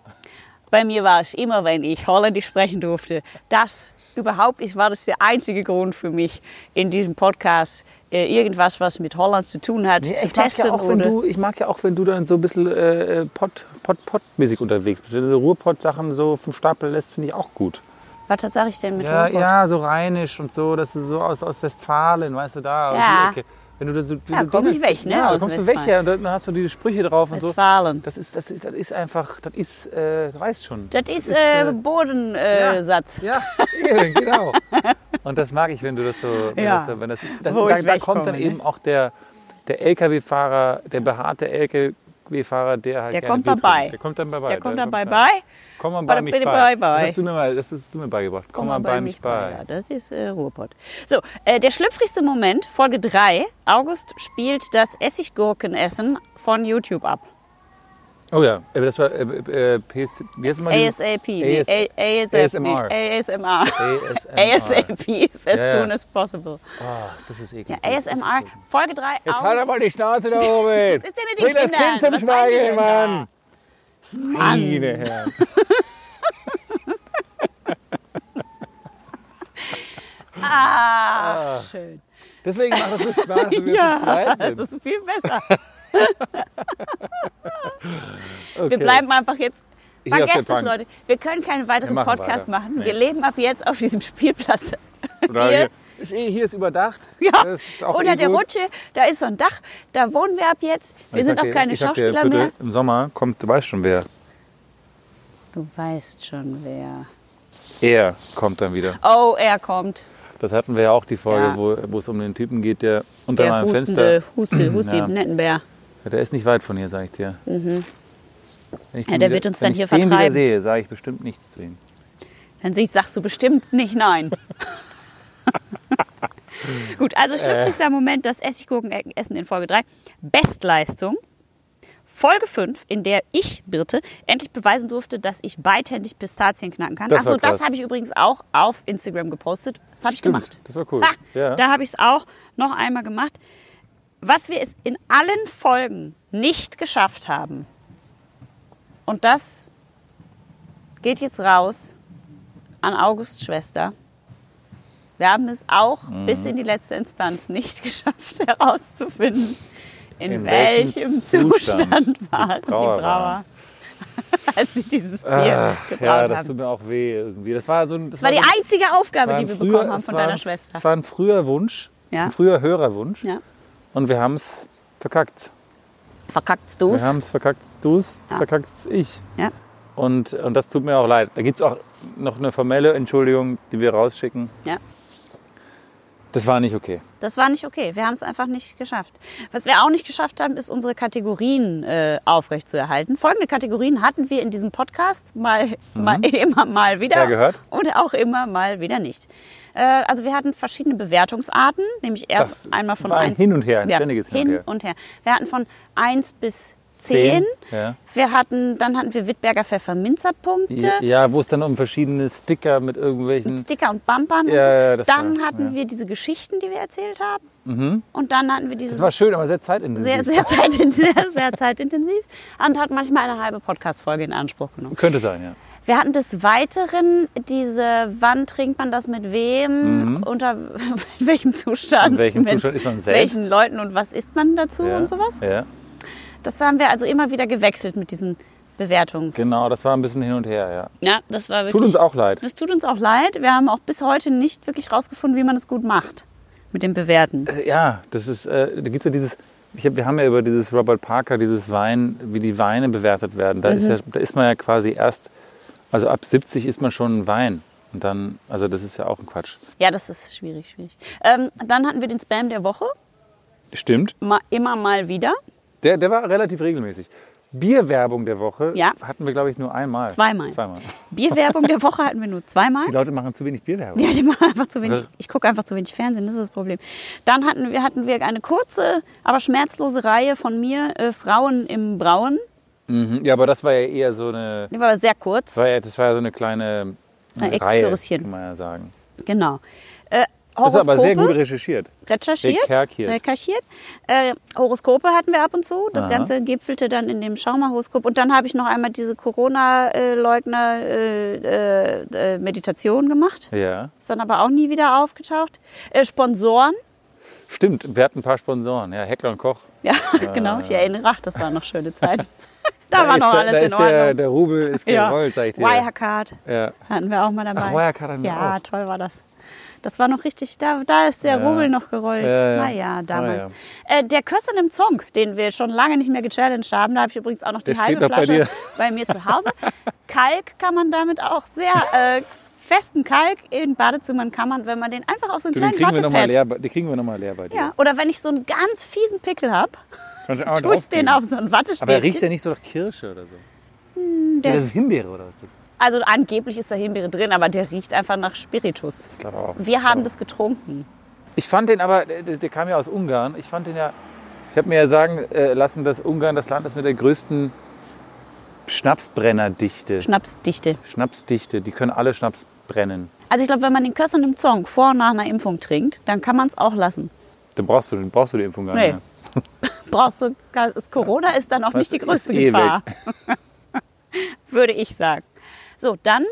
Speaker 1: Bei mir war es immer, wenn ich Holländisch sprechen durfte. Das überhaupt ist, war das der einzige Grund für mich in diesem Podcast, äh, irgendwas, was mit Holland zu tun hat,
Speaker 2: Nee,
Speaker 1: zu
Speaker 2: ich, mag
Speaker 1: testen
Speaker 2: ja auch, wenn du, ich mag ja auch, wenn du dann so ein bisschen äh, Pott, Pott-mäßig unterwegs bist. Wenn du so Ruhrpott-Sachen so vom Stapel lässt, finde ich auch gut.
Speaker 1: Was sag ich denn mit
Speaker 2: Ja,
Speaker 1: Ruhrpott?
Speaker 2: ja, so rheinisch und so, dass du so aus, aus Westfalen, weißt du, da.
Speaker 1: Ja.
Speaker 2: die Ecke. Wenn du das so,
Speaker 1: Ja,
Speaker 2: du
Speaker 1: komm ich weg, ne,
Speaker 2: Ja, kommst du weg,
Speaker 1: Westfalen.
Speaker 2: ja, und dann hast du diese Sprüche drauf und so.
Speaker 1: Westfalen.
Speaker 2: Das ist, das ist, das ist einfach, das ist, äh, du weißt schon.
Speaker 1: Das ist äh, Bodensatz.
Speaker 2: Ja, eben, [laughs] genau. Und das mag ich, wenn du das so, wenn
Speaker 1: Ja.
Speaker 2: das, so- wenn das ist. Das, da, da kommt dann
Speaker 1: ne?
Speaker 2: eben auch der, der LKW-Fahrer, der behaarte LKW-Fahrer, der halt
Speaker 1: Der kommt
Speaker 2: trinkt. Der kommt dann dabei.
Speaker 1: Der kommt dabei
Speaker 2: ja.
Speaker 1: Bei.
Speaker 2: Komm mal bei mich bei.
Speaker 1: bei, bei.
Speaker 2: Das hast du mir mal, das hast du mir beigebracht. Komm, mal bei mich bei.
Speaker 1: Ja, das ist äh, Ruhrpott. So, äh, der schlüpfrigste Moment, Folge 3. August spielt das Essiggurkenessen von YouTube ab.
Speaker 2: Oh ja, das war äh, äh, PS, wie heißt mal
Speaker 1: ASAP. nee,
Speaker 2: AS
Speaker 1: ASAP.
Speaker 2: ASMR.
Speaker 1: ASMR. ASAP ist as
Speaker 2: Ja, ja.
Speaker 1: soon as possible.
Speaker 2: Ah, das ist
Speaker 1: Ja,
Speaker 2: eklig.
Speaker 1: ASMR, Folge 3.
Speaker 2: Jetzt
Speaker 1: August.
Speaker 2: halt aber die Schnauze da oben.
Speaker 1: Was ist denn mit den
Speaker 2: Bring das
Speaker 1: Kindern?
Speaker 2: Kind zum
Speaker 1: Was
Speaker 2: Schweigen, Mann. Meine Herren. [laughs]
Speaker 1: Ah, schön.
Speaker 2: Deswegen macht es so Spaß, wenn wir [laughs]
Speaker 1: Ja,
Speaker 2: zu zweit
Speaker 1: das
Speaker 2: sind.
Speaker 1: ist viel besser. [laughs]
Speaker 2: Okay.
Speaker 1: Wir bleiben einfach jetzt.
Speaker 2: Der
Speaker 1: Vergesst es. Leute. Wir können keinen weiteren
Speaker 2: Wir machen
Speaker 1: Podcast
Speaker 2: weiter.
Speaker 1: machen.
Speaker 2: Nee.
Speaker 1: Wir leben ab jetzt auf diesem Spielplatz.
Speaker 2: Oder
Speaker 1: Hier.
Speaker 2: Hier, ist eh- hier ist überdacht. [laughs]
Speaker 1: Ja.
Speaker 2: Das ist auch
Speaker 1: Unter
Speaker 2: eh
Speaker 1: der
Speaker 2: gut.
Speaker 1: Rutsche, da ist so ein Dach. Da wohnen wir ab jetzt. Wir
Speaker 2: Ich
Speaker 1: sind auch
Speaker 2: dir-
Speaker 1: keine
Speaker 2: ich dir,
Speaker 1: Schauspieler mehr.
Speaker 2: Im Sommer kommt, du weißt schon wer.
Speaker 1: Du weißt schon, wer.
Speaker 2: Er kommt dann wieder.
Speaker 1: Oh, er kommt.
Speaker 2: Das hatten wir ja auch die Folge,
Speaker 1: Ja.
Speaker 2: wo, wo es um den Typen geht, der unter
Speaker 1: Der
Speaker 2: meinem
Speaker 1: hustende,
Speaker 2: Fenster.
Speaker 1: Huste, [clears throat] Husti,
Speaker 2: Ja.
Speaker 1: Nettenbär.
Speaker 2: Ja, der ist nicht weit von hier, sag ich dir. Wenn ich
Speaker 1: Ja, der
Speaker 2: wieder-
Speaker 1: wird uns
Speaker 2: wenn
Speaker 1: dann
Speaker 2: ich
Speaker 1: hier
Speaker 2: den wieder
Speaker 1: vertreiben.
Speaker 2: sehe, sage ich bestimmt nichts zu ihm.
Speaker 1: Dann sie- sagst du bestimmt nicht nein. [laughs] [laughs] Gut, also schlüpfrigster Moment, das Essiggurkenessen in Folge 3. Bestleistung. Folge 5, in der ich, Birte, endlich beweisen durfte, dass ich beidhändig Pistazien knacken kann. Achso, das habe ich übrigens auch auf Instagram gepostet. Das habe ich gemacht.
Speaker 2: das war cool.
Speaker 1: Ha,
Speaker 2: Ja.
Speaker 1: Da habe ich es auch noch einmal gemacht. Was wir es in allen Folgen nicht geschafft haben. Und das geht jetzt raus an Augusts Schwester. Wir haben es auch
Speaker 2: Mhm.
Speaker 1: bis in die letzte Instanz nicht [laughs] geschafft herauszufinden, in,
Speaker 2: In
Speaker 1: welchem, Zustand,
Speaker 2: Zustand
Speaker 1: waren
Speaker 2: die
Speaker 1: die
Speaker 2: Brauer
Speaker 1: Brauer, [laughs] als sie dieses Bier
Speaker 2: Ah,
Speaker 1: gebraut
Speaker 2: ja, das
Speaker 1: haben.
Speaker 2: tut mir auch weh irgendwie. Das war so ein, das
Speaker 1: Das war die
Speaker 2: so ein-
Speaker 1: einzige Aufgabe,
Speaker 2: war
Speaker 1: die wir
Speaker 2: früher-
Speaker 1: bekommen haben von
Speaker 2: war
Speaker 1: deiner
Speaker 2: ein-
Speaker 1: Schwester.
Speaker 2: Es war ein früher Wunsch,
Speaker 1: Ja.
Speaker 2: ein früher Hörerwunsch.
Speaker 1: Ja.
Speaker 2: Und wir haben es verkackt.
Speaker 1: Verkacktst du
Speaker 2: Wir haben es verkackt, du es,
Speaker 1: Ja.
Speaker 2: verkackt ich.
Speaker 1: Ja.
Speaker 2: Und, und das tut mir auch leid. Da gibt es auch noch eine formelle Entschuldigung, die wir rausschicken.
Speaker 1: Ja.
Speaker 2: Das war nicht okay.
Speaker 1: Das war nicht okay. Wir haben es einfach nicht geschafft. Was wir auch nicht geschafft haben, ist unsere Kategorien äh, aufrechtzuerhalten. Folgende Kategorien hatten wir in diesem Podcast mal, mal [laughs] immer mal wieder
Speaker 2: Ja, gehört.
Speaker 1: oder auch immer mal wieder nicht. Äh, also wir hatten verschiedene Bewertungsarten, nämlich erst
Speaker 2: Das
Speaker 1: einmal von
Speaker 2: war ein
Speaker 1: eins
Speaker 2: Hin und Her, ein
Speaker 1: ja,
Speaker 2: ständiges Hin und
Speaker 1: hin
Speaker 2: Her.
Speaker 1: und her. Wir hatten von eins bis zehn.
Speaker 2: Ja.
Speaker 1: Wir hatten, dann hatten wir Wittberger Pfefferminzerpunkte.
Speaker 2: Ja, ja, wo es dann um verschiedene Sticker mit irgendwelchen.
Speaker 1: Sticker und Bumpern und
Speaker 2: Ja,
Speaker 1: so.
Speaker 2: ja, das
Speaker 1: dann
Speaker 2: war-
Speaker 1: hatten
Speaker 2: ja. Mhm.
Speaker 1: wir diese Geschichten, die wir erzählt haben. Und dann hatten wir dieses
Speaker 2: Das war schön, aber sehr zeitintensiv.
Speaker 1: sehr, sehr [laughs] zeitintensiv, sehr, sehr zeitintensiv und hat manchmal eine halbe Podcast-Folge in Anspruch genommen.
Speaker 2: Könnte sein, ja.
Speaker 1: Wir hatten des Weiteren diese, wann trinkt man das mit wem, unter [laughs] welchem Zustand,
Speaker 2: Mhm. In welchem
Speaker 1: mit
Speaker 2: Zustand ist man selbst?
Speaker 1: welchen Leuten und was isst man dazu
Speaker 2: ja.
Speaker 1: und sowas.
Speaker 2: Ja,
Speaker 1: Das haben wir also immer wieder gewechselt mit diesen Bewertungs.
Speaker 2: genau, das war ein bisschen hin und her, ja.
Speaker 1: Ja, das war wirklich.
Speaker 2: Tut uns auch leid.
Speaker 1: Das tut uns auch leid. Wir haben auch bis heute nicht wirklich rausgefunden, wie man es gut macht mit dem Bewerten.
Speaker 2: Äh, Ja, das ist, äh, da gibt es ja dieses, ich hab, wir haben ja über dieses Robert Parker, dieses Wein, wie die Weine bewertet werden. Da, ist,
Speaker 1: Mhm.
Speaker 2: ja, da ist man ja quasi erst, also ab 70 ist man schon ein Wein. Und dann, also das ist ja auch ein Quatsch.
Speaker 1: Ja, das ist schwierig, schwierig. Ähm, dann hatten wir den Spam der Woche.
Speaker 2: Stimmt.
Speaker 1: Mal, immer mal wieder.
Speaker 2: Der, der war relativ regelmäßig. Bierwerbung der Woche
Speaker 1: Ja.
Speaker 2: hatten wir, glaube ich, nur einmal.
Speaker 1: Zweimal.
Speaker 2: Zweimal.
Speaker 1: Bierwerbung der Woche hatten wir nur zweimal.
Speaker 2: Die Leute machen zu wenig Bierwerbung.
Speaker 1: Ja, die machen einfach zu wenig.
Speaker 2: Ja.
Speaker 1: Ich gucke einfach zu wenig Fernsehen, das ist das Problem. Dann hatten wir, hatten wir eine kurze, aber schmerzlose Reihe von mir, äh, Frauen im Brauen.
Speaker 2: Mhm. Ja, aber das war ja eher so eine,
Speaker 1: Die war aber sehr kurz.
Speaker 2: das war ja, das war ja so eine kleine
Speaker 1: Eine
Speaker 2: Reihe, kann man ja sagen.
Speaker 1: Genau. Äh,
Speaker 2: Das ist aber sehr gut
Speaker 1: Horoskope,
Speaker 2: recherchiert.
Speaker 1: recherchiert,
Speaker 2: recherchiert.
Speaker 1: recherchiert. Äh, Horoskope hatten wir ab und zu. Das
Speaker 2: Aha.
Speaker 1: Ganze gipfelte dann in dem Schaumer-Horoskop. Und dann habe ich noch einmal diese Corona-Leugner-Meditation gemacht.
Speaker 2: Ja.
Speaker 1: Ist dann aber auch nie wieder aufgetaucht. Äh, Sponsoren.
Speaker 2: Stimmt, wir hatten ein paar Sponsoren. Ja, Heckler und Koch.
Speaker 1: Ja, [laughs] genau. Ich erinnere, ach, das waren noch schöne Zeiten. [laughs] da war
Speaker 2: ist
Speaker 1: noch alles
Speaker 2: da
Speaker 1: in
Speaker 2: ist der,
Speaker 1: Ordnung.
Speaker 2: der Rubel ist
Speaker 1: ja.
Speaker 2: gerollt, sag ich dir.
Speaker 1: Wirecard
Speaker 2: Ja.
Speaker 1: hatten wir auch mal dabei.
Speaker 2: Ach, Wirecard hatten wir
Speaker 1: Ja,
Speaker 2: auch.
Speaker 1: toll war das. Das war noch richtig, da, da ist der
Speaker 2: Ja.
Speaker 1: Rubel noch gerollt.
Speaker 2: Ja, ja.
Speaker 1: Naja, damals.
Speaker 2: Ah,
Speaker 1: Äh, der Kössen im Zong, den wir schon lange nicht mehr gechallenged haben, da habe ich übrigens auch noch die
Speaker 2: Der
Speaker 1: halbe
Speaker 2: bei
Speaker 1: Flasche
Speaker 2: dir.
Speaker 1: bei mir zu Hause. Kalk kann man damit auch sehr, äh, festen Kalk in Badezimmern kann man, wenn man den einfach auf so einen
Speaker 2: Du, den
Speaker 1: kleinen
Speaker 2: kriegen wir nochmal
Speaker 1: Wattepad...
Speaker 2: leer, bei- die kriegen wir noch mal leer bei dir.
Speaker 1: Ja, oder wenn ich so einen ganz fiesen Pickel habe, [laughs] tue ich den auf so ein Wattestäbchen.
Speaker 2: Aber riecht ja nicht so nach Kirsche oder so.
Speaker 1: Hm, der-
Speaker 2: ja, das ist Himbeere oder was ist das?
Speaker 1: Also angeblich ist da Himbeere drin, aber der riecht einfach nach Spiritus.
Speaker 2: Ich glaube auch.
Speaker 1: Wir haben das getrunken.
Speaker 2: Ich fand den aber, der, der kam ja aus Ungarn. Ich fand den ja, ich habe mir ja sagen äh, lassen, dass Ungarn das Land ist mit der größten Schnapsbrennerdichte.
Speaker 1: Schnapsdichte.
Speaker 2: Schnapsdichte, die können alle Schnaps brennen.
Speaker 1: Also ich glaube, wenn man den Kössen im Zong vor und nach einer Impfung trinkt, dann kann man es auch lassen.
Speaker 2: Dann brauchst du, dann brauchst du die Impfung gar
Speaker 1: Nee.
Speaker 2: nicht. [laughs]
Speaker 1: Brauchst du, das Corona ist dann auch nicht die größte
Speaker 2: eh
Speaker 1: Gefahr. [laughs] Würde ich sagen. So, dann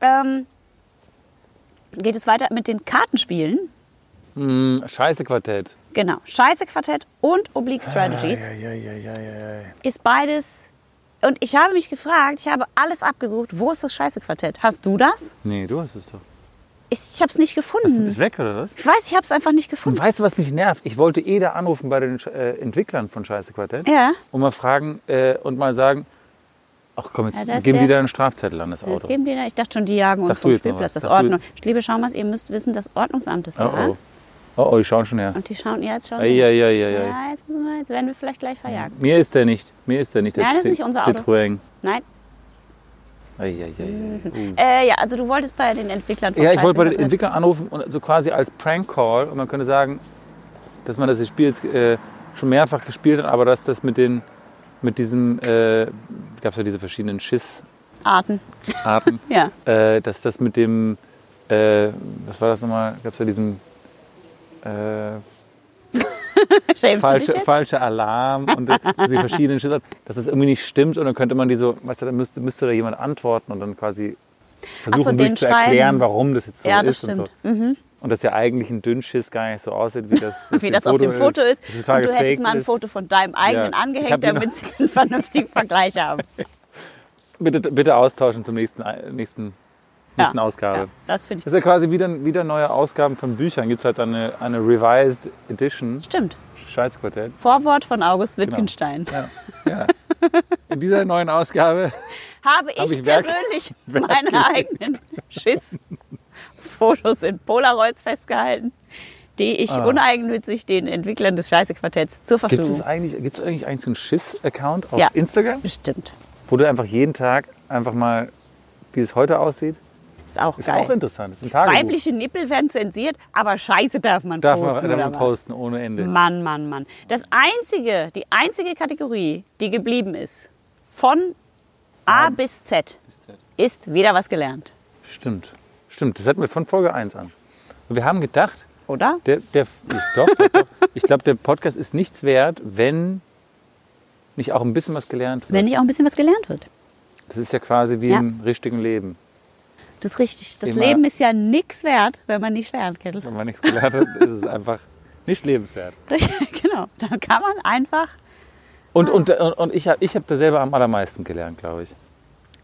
Speaker 1: ähm, geht es weiter mit den Kartenspielen.
Speaker 2: Hm, Scheiße Quartett.
Speaker 1: Genau. Scheiße Quartett und Oblique Strategies
Speaker 2: Ja, ja, ja, ja, ja.
Speaker 1: ist beides. Und ich habe mich gefragt, ich habe alles abgesucht, wo ist das Scheiße Quartett? Hast du das?
Speaker 2: Nee, du hast es doch.
Speaker 1: Ich, ich habe es nicht gefunden.
Speaker 2: bist weg oder was?
Speaker 1: Ich weiß, ich habe es einfach nicht
Speaker 2: Und
Speaker 1: gefunden.
Speaker 2: weißt du, was mich nervt? Ich wollte eh da anrufen bei den äh, Entwicklern von Scheiße Quartett
Speaker 1: Ja.
Speaker 2: und mal fragen äh, und mal sagen, ach komm, jetzt
Speaker 1: Ja,
Speaker 2: geben die da einen Strafzettel an das
Speaker 1: Jetzt
Speaker 2: Auto.
Speaker 1: geben die da, ich dachte schon, die jagen uns
Speaker 2: Sag du
Speaker 1: vom
Speaker 2: jetzt
Speaker 1: Spielplatz. Das Ordnung.
Speaker 2: jetzt.
Speaker 1: Liebe Schaumers, ihr müsst wissen, das Ordnungsamt ist
Speaker 2: Oh
Speaker 1: da.
Speaker 2: oh. Oh oh, die schauen schon her.
Speaker 1: Und die schauen, ja, jetzt schauen
Speaker 2: Ei, ei, ei, ei.
Speaker 1: Ja, jetzt, müssen wir, jetzt werden wir vielleicht gleich verjagt.
Speaker 2: Mir ist der nicht. Mir ist der nicht. Der
Speaker 1: Nein, das ist nicht unser Auto.
Speaker 2: Citroën.
Speaker 1: Nein.
Speaker 2: Ei, ei, ei, ei. Uh.
Speaker 1: Äh, ja, also du wolltest bei den Entwicklern
Speaker 2: Ja, ich wollte bei den Entwicklern anrufen und so quasi als Prank-Call und man könnte sagen, dass man das Spiel jetzt, äh, schon mehrfach gespielt hat, aber dass das mit den mit diesem, äh, gab es ja diese verschiedenen Schissarten,
Speaker 1: Arten. [laughs] Ja.
Speaker 2: äh, dass das mit dem, äh, was war das nochmal, gab es ja diesen äh, [laughs] falsche, falsche Alarm und die [laughs] verschiedenen Schissarten, dass das irgendwie nicht stimmt und dann könnte man die so, weißt du, dann müsste, müsste da jemand antworten und dann quasi versuchen, wirklich zu erklären, warum das jetzt so
Speaker 1: Ja, das
Speaker 2: ist und so. Und dass ja eigentlich ein Dünnschiss gar nicht so aussieht, wie das, [laughs]
Speaker 1: Wie das auf dem Foto ist.
Speaker 2: Total
Speaker 1: Und du hättest mal ein
Speaker 2: ist.
Speaker 1: Foto von deinem eigenen
Speaker 2: Ja.
Speaker 1: Angehängt, damit sie einen [laughs] vernünftigen Vergleich haben.
Speaker 2: Bitte, bitte austauschen zum nächsten, nächsten, nächsten Ausgabe.
Speaker 1: Ja, das finde ich.
Speaker 2: Das ist ja quasi wieder, wieder neue Ausgaben von Büchern. Gibt es halt eine, eine Revised Edition.
Speaker 1: Stimmt.
Speaker 2: Scheißquartett.
Speaker 1: Vorwort von August Wittgenstein.
Speaker 2: Ja. ja. In dieser neuen Ausgabe [laughs]
Speaker 1: habe ich,
Speaker 2: Hab ich werk-
Speaker 1: persönlich meine eigenen Schiss-Fotos in Polaroids festgehalten, die ich
Speaker 2: Ah.
Speaker 1: uneigennützig den Entwicklern des Scheiße-Quartetts zur
Speaker 2: Gibt
Speaker 1: Verfügung
Speaker 2: es eigentlich, gibt's eigentlich, eigentlich so einen Schiss-Account auf
Speaker 1: Ja.
Speaker 2: Instagram,
Speaker 1: Bestimmt.
Speaker 2: wo du einfach jeden Tag einfach mal, wie es heute aussieht?
Speaker 1: Ist auch
Speaker 2: Ist
Speaker 1: geil.
Speaker 2: auch interessant. Ist.
Speaker 1: Weibliche Nippel werden zensiert, aber Scheiße darf man
Speaker 2: Darf
Speaker 1: posten.
Speaker 2: man, darf man
Speaker 1: was?
Speaker 2: posten ohne Ende.
Speaker 1: Mann, Mann, Mann. Das einzige, die einzige Kategorie, die geblieben ist, von A bis Z, ist wieder was gelernt.
Speaker 2: Stimmt. Stimmt. Das hatten wir von Folge 1 an. Und wir haben gedacht,
Speaker 1: Oder?
Speaker 2: der, der, ich, doch, doch, doch. ich glaube, der Podcast ist nichts wert, wenn nicht auch ein bisschen was gelernt wird.
Speaker 1: Wenn nicht auch ein bisschen was gelernt wird.
Speaker 2: Das ist ja quasi wie
Speaker 1: Ja.
Speaker 2: im richtigen Leben.
Speaker 1: Das ist richtig. Das
Speaker 2: Thema-
Speaker 1: Leben ist ja nichts wert, wenn man nicht lernt, Kettel.
Speaker 2: Wenn man nichts gelernt hat, ist es einfach nicht lebenswert. [laughs]
Speaker 1: genau. Dann kann man einfach,
Speaker 2: Und, und, und, und ich habe ich hab da selber am allermeisten gelernt, glaube ich.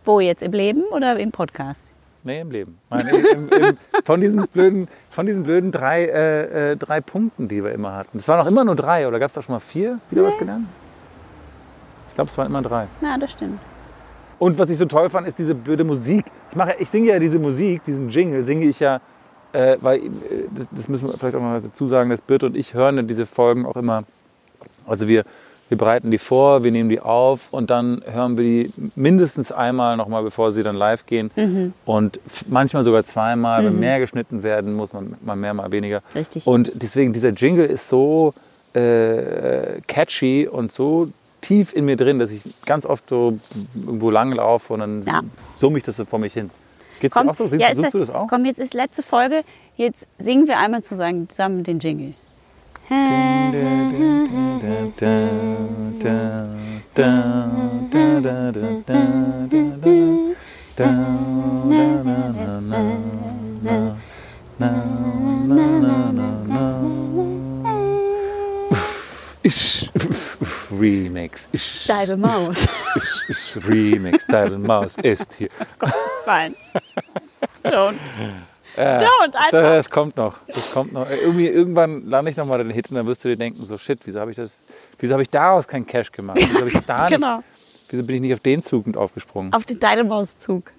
Speaker 1: wo jetzt, im Leben oder im Podcast?
Speaker 2: Nee, im Leben. Meine, im, im, von, diesen blöden, von diesen blöden drei, äh, äh, drei Punkten, die wir immer hatten. Es waren auch immer nur drei, oder gab es da schon mal vier? Wieder was gelernt? Ich glaube, es waren immer drei.
Speaker 1: Ja, das stimmt.
Speaker 2: Und was ich so toll fand, ist diese blöde Musik. Ich, mache, ich singe ja diese Musik, diesen Jingle, singe ich ja, äh, weil äh, das, das müssen wir vielleicht auch mal dazu sagen, dass Birte und ich hören diese Folgen auch immer. Also wir, wir bereiten die vor, wir nehmen die auf und dann hören wir die mindestens einmal nochmal, bevor sie dann live gehen.
Speaker 1: Mhm.
Speaker 2: Und manchmal sogar zweimal, wenn mehr geschnitten werden muss, man mal mehr, mal weniger.
Speaker 1: Richtig.
Speaker 2: Und deswegen, dieser Jingle ist so äh, catchy und so tief in mir drin, dass ich ganz oft so irgendwo lang laufe und dann
Speaker 1: Ja.
Speaker 2: summe ich das so vor mich hin. Geht's dir auch so? Singst,
Speaker 1: ja,
Speaker 2: du das auch?
Speaker 1: Komm, jetzt ist letzte Folge. Jetzt singen wir einmal zusammen, zusammen den Jingle.
Speaker 2: Remix.
Speaker 1: Deine Maus.
Speaker 2: Remix. Deine Maus ist hier.
Speaker 1: Fein. Don't.
Speaker 2: Äh,
Speaker 1: Don't, einfach.
Speaker 2: Das kommt noch. Das kommt noch. Irgendwie, irgendwann lande ich noch mal den Hit und dann wirst du dir denken, so shit, wieso habe ich das, wieso habe ich daraus keinen Cash gemacht? Wieso habe ich da [laughs] nicht,
Speaker 1: Genau.
Speaker 2: wieso bin ich nicht auf den Zug mit aufgesprungen?
Speaker 1: Auf den Deine Maus-Zug.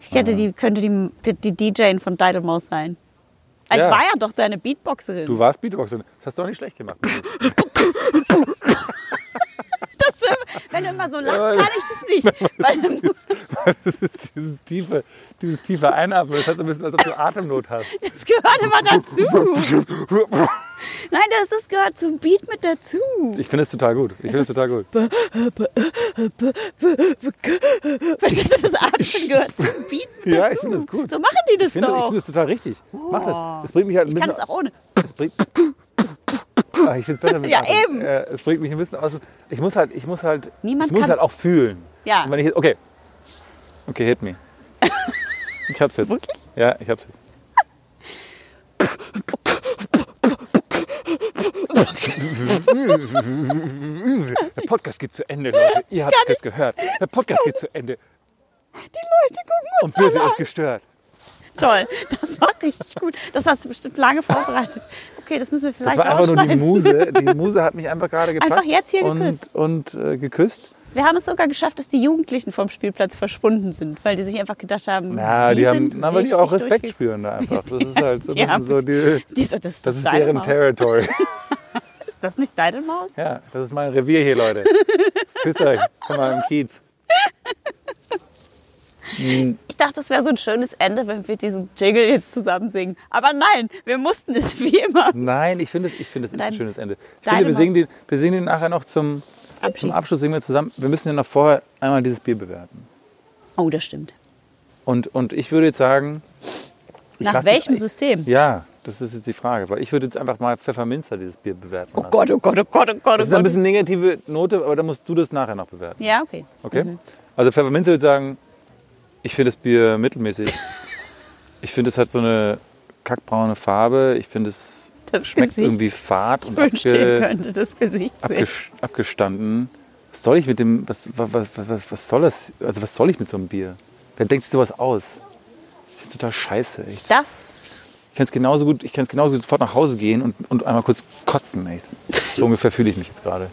Speaker 1: Ich hätte die, könnte die, die, die DJ von Deine Maus sein. Ich
Speaker 2: Ja.
Speaker 1: war ja doch deine Beatboxerin.
Speaker 2: Du warst Beatboxer. Das hast du auch nicht schlecht gemacht. [laughs]
Speaker 1: Wenn du immer so lachst, kann ich das nicht. [laughs] Weil dann
Speaker 2: Das ist dieses tiefe, dieses tiefe Einatmen. Das hat so ein bisschen, als ob du Atemnot hast.
Speaker 1: das gehört immer dazu. Nein, das, das gehört zum Beat mit dazu.
Speaker 2: Ich finde es total gut. Ich finde es total gut.
Speaker 1: Verstehst du, das Atmen gehört zum Beat mit
Speaker 2: Ja,
Speaker 1: dazu.
Speaker 2: ich finde es gut.
Speaker 1: So machen die das
Speaker 2: Ich finde, ich
Speaker 1: doch.
Speaker 2: finde es total richtig. Mach das. Das bringt mich halt ein
Speaker 1: ich kann
Speaker 2: bisschen.
Speaker 1: es auch ohne.
Speaker 2: Das bringt, Ah, ich finde es besser mit [laughs]
Speaker 1: Ja,
Speaker 2: Atem.
Speaker 1: eben.
Speaker 2: Äh, Es bringt mich ein bisschen aus. Ich muss halt, ich muss halt,
Speaker 1: Niemand
Speaker 2: ich muss
Speaker 1: kann's.
Speaker 2: halt auch fühlen.
Speaker 1: Ja.
Speaker 2: Und wenn ich jetzt, okay. Okay, hit me. [laughs] Ich hab's jetzt.
Speaker 1: Wirklich?
Speaker 2: Ja, ich hab's jetzt. Der Podcast geht zu Ende, Leute. Ihr habt es jetzt gehört. Der Podcast geht zu Ende.
Speaker 1: Die Leute gucken uns
Speaker 2: Und
Speaker 1: alle
Speaker 2: ist gestört.
Speaker 1: Toll, das war richtig gut. Das hast du bestimmt lange vorbereitet. Okay, das müssen wir
Speaker 2: Das
Speaker 1: vielleicht
Speaker 2: war einfach nur die. Muse. Die Muse hat mich einfach gerade gepackt.
Speaker 1: Einfach jetzt hier geküsst.
Speaker 2: Und äh, geküsst.
Speaker 1: Wir haben es sogar geschafft, dass die Jugendlichen vom Spielplatz verschwunden sind, weil die sich einfach gedacht haben,
Speaker 2: Ja, die, haben,
Speaker 1: sind
Speaker 2: na, weil die auch Respekt spüren da einfach. Das ist halt so, [laughs]
Speaker 1: Die
Speaker 2: das ist so die,
Speaker 1: Die so, das,
Speaker 2: das ist deren
Speaker 1: Maus.
Speaker 2: Territory. [laughs]
Speaker 1: Ist das nicht deine Maus?
Speaker 2: Ja, das ist mein Revier hier, Leute. [laughs] Küsst euch. Komm mal im Kiez.
Speaker 1: Ich dachte, das wäre so ein schönes Ende, wenn wir diesen Jingle jetzt zusammen singen. Aber nein, wir mussten es wie immer.
Speaker 2: Nein, ich finde, es, ich finde, es ist ein schönes Ende. Ich finde, wir singen, den, wir singen den nachher noch zum
Speaker 1: Abschied.
Speaker 2: zum Abschluss singen wir zusammen. Wir müssen ja noch vorher einmal dieses Bier bewerten.
Speaker 1: Oh, das stimmt.
Speaker 2: Und, und ich würde jetzt sagen.
Speaker 1: Nach welchem System?
Speaker 2: Ja, das ist jetzt die Frage. Weil ich würde jetzt einfach mal Pfefferminzer dieses Bier bewerten.
Speaker 1: Oh
Speaker 2: lassen.
Speaker 1: Gott, oh Gott, oh Gott, oh Gott, oh
Speaker 2: Das ist ein
Speaker 1: Gott.
Speaker 2: bisschen negative Note, aber da musst du das nachher noch bewerten.
Speaker 1: Ja, okay.
Speaker 2: Okay? Also Pfefferminze würde sagen, ich finde das Bier mittelmäßig. Ich finde, es hat so eine kackbraune Farbe. Ich finde, es
Speaker 1: Das
Speaker 2: schmeckt
Speaker 1: Gesicht.
Speaker 2: irgendwie fad und [laughs] abge,
Speaker 1: könntet das Gesicht sehen.
Speaker 2: abges, abgestanden. Was soll ich mit dem, was, was, was, was, was soll das, also was soll ich mit so einem Bier? Wer denkt sich sowas aus? Ich finde total scheiße, echt.
Speaker 1: Das,
Speaker 2: Ich kann es genauso gut, ich kann es genauso gut sofort nach Hause gehen und, und einmal kurz kotzen, echt. So [laughs] ungefähr fühle ich mich jetzt gerade.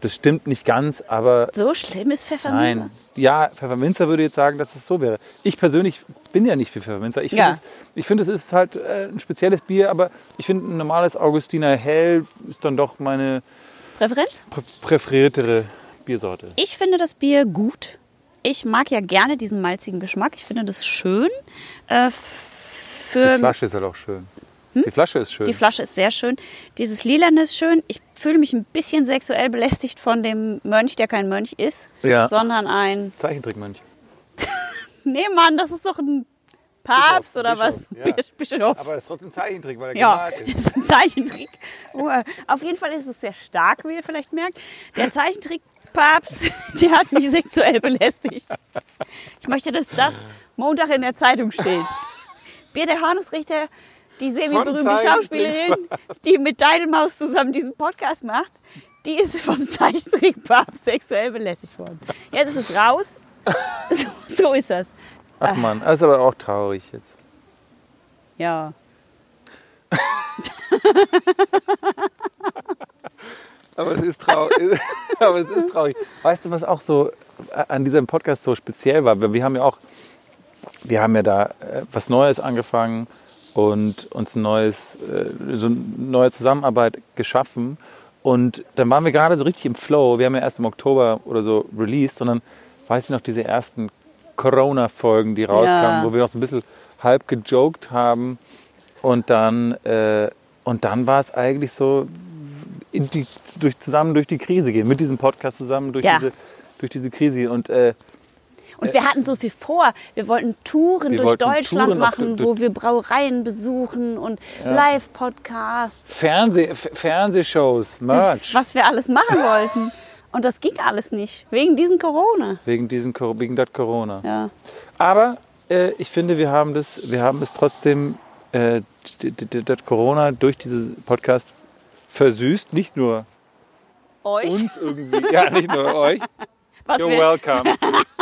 Speaker 2: Das stimmt nicht ganz, aber
Speaker 1: So schlimm ist Pfefferminze?
Speaker 2: nein. Ja, Pfefferminzer würde jetzt sagen, dass es so wäre. Ich persönlich bin ja nicht für Pfefferminzer. Ich finde,
Speaker 1: Ja.
Speaker 2: es, ich finde, es ist halt äh, ein spezielles Bier, aber ich finde, ein normales Augustiner Hell ist dann doch meine
Speaker 1: Präferenz?
Speaker 2: prä präferiertere Biersorte.
Speaker 1: Ich finde das Bier gut. Ich mag ja gerne diesen malzigen Geschmack. Ich finde das schön. Äh, für
Speaker 2: Die Flasche ist halt auch schön. Die Flasche ist schön.
Speaker 1: Die Flasche ist sehr schön. Dieses Lilane ist schön. Ich fühle mich ein bisschen sexuell belästigt von dem Mönch, der kein Mönch ist,
Speaker 2: Ja.
Speaker 1: sondern ein.
Speaker 2: Zeichentrickmönch. [laughs]
Speaker 1: Nee, Mann, das ist doch ein Papst
Speaker 2: Bischof,
Speaker 1: oder
Speaker 2: Bischof,
Speaker 1: was?
Speaker 2: ja.
Speaker 1: Bis- Bischof.
Speaker 2: Aber es ist trotzdem Zeichentrick, weil er
Speaker 1: Ja,
Speaker 2: gemalt
Speaker 1: das [laughs]
Speaker 2: ist.
Speaker 1: ist ein Zeichentrick. Oh, Auf jeden Fall ist es sehr stark, wie ihr vielleicht merkt. Der Zeichentrick-Papst, [laughs] der hat mich sexuell belästigt. Ich möchte, dass das Montag in der Zeitung steht. Birte Hornungsrichter, die semi-berühmte Schauspielerin, die mit Deidelmaus zusammen diesen Podcast macht, die ist vom Zeichentrick-Papst sexuell belästigt worden. Jetzt ist es raus. [laughs] So, so ist das.
Speaker 2: Ach man, das ist aber auch traurig jetzt.
Speaker 1: Ja. [laughs]
Speaker 2: Aber es ist traurig. [laughs] aber es ist traurig. Weißt du, was auch so an diesem Podcast so speziell war? Wir haben ja auch, wir haben ja da äh, was Neues angefangen und uns ein neues, äh, so eine neue Zusammenarbeit geschaffen. Und dann waren wir gerade so richtig im Flow. Wir haben ja erst im Oktober oder so released, sondern weiß ich noch, diese ersten Corona-Folgen, die rauskamen,
Speaker 1: Ja.
Speaker 2: wo wir noch so ein bisschen halb gejoked haben. Und dann, äh, und dann war es eigentlich so, die, durch, zusammen durch die Krise gehen, mit diesem Podcast zusammen durch,
Speaker 1: Ja.
Speaker 2: diese, durch diese Krise. gehen. Und äh,
Speaker 1: Und wir hatten so viel vor. Wir wollten Touren
Speaker 2: Wir
Speaker 1: durch
Speaker 2: wollten
Speaker 1: Deutschland
Speaker 2: Touren
Speaker 1: machen,
Speaker 2: du-
Speaker 1: wo wir Brauereien besuchen und Live-Podcasts,
Speaker 2: Fernseh, Fernsehshows, Merch.
Speaker 1: was wir alles machen wollten. Und das ging alles nicht, wegen diesen Corona.
Speaker 2: Wegen, diesen, Cor- wegen das Corona.
Speaker 1: Ja.
Speaker 2: Aber äh, ich finde, wir haben das, wir haben es trotzdem, äh, das Corona durch diesen Podcast versüßt. Nicht nur
Speaker 1: Euch?
Speaker 2: uns irgendwie, ja, nicht nur euch.
Speaker 1: Was
Speaker 2: You're welcome. [laughs]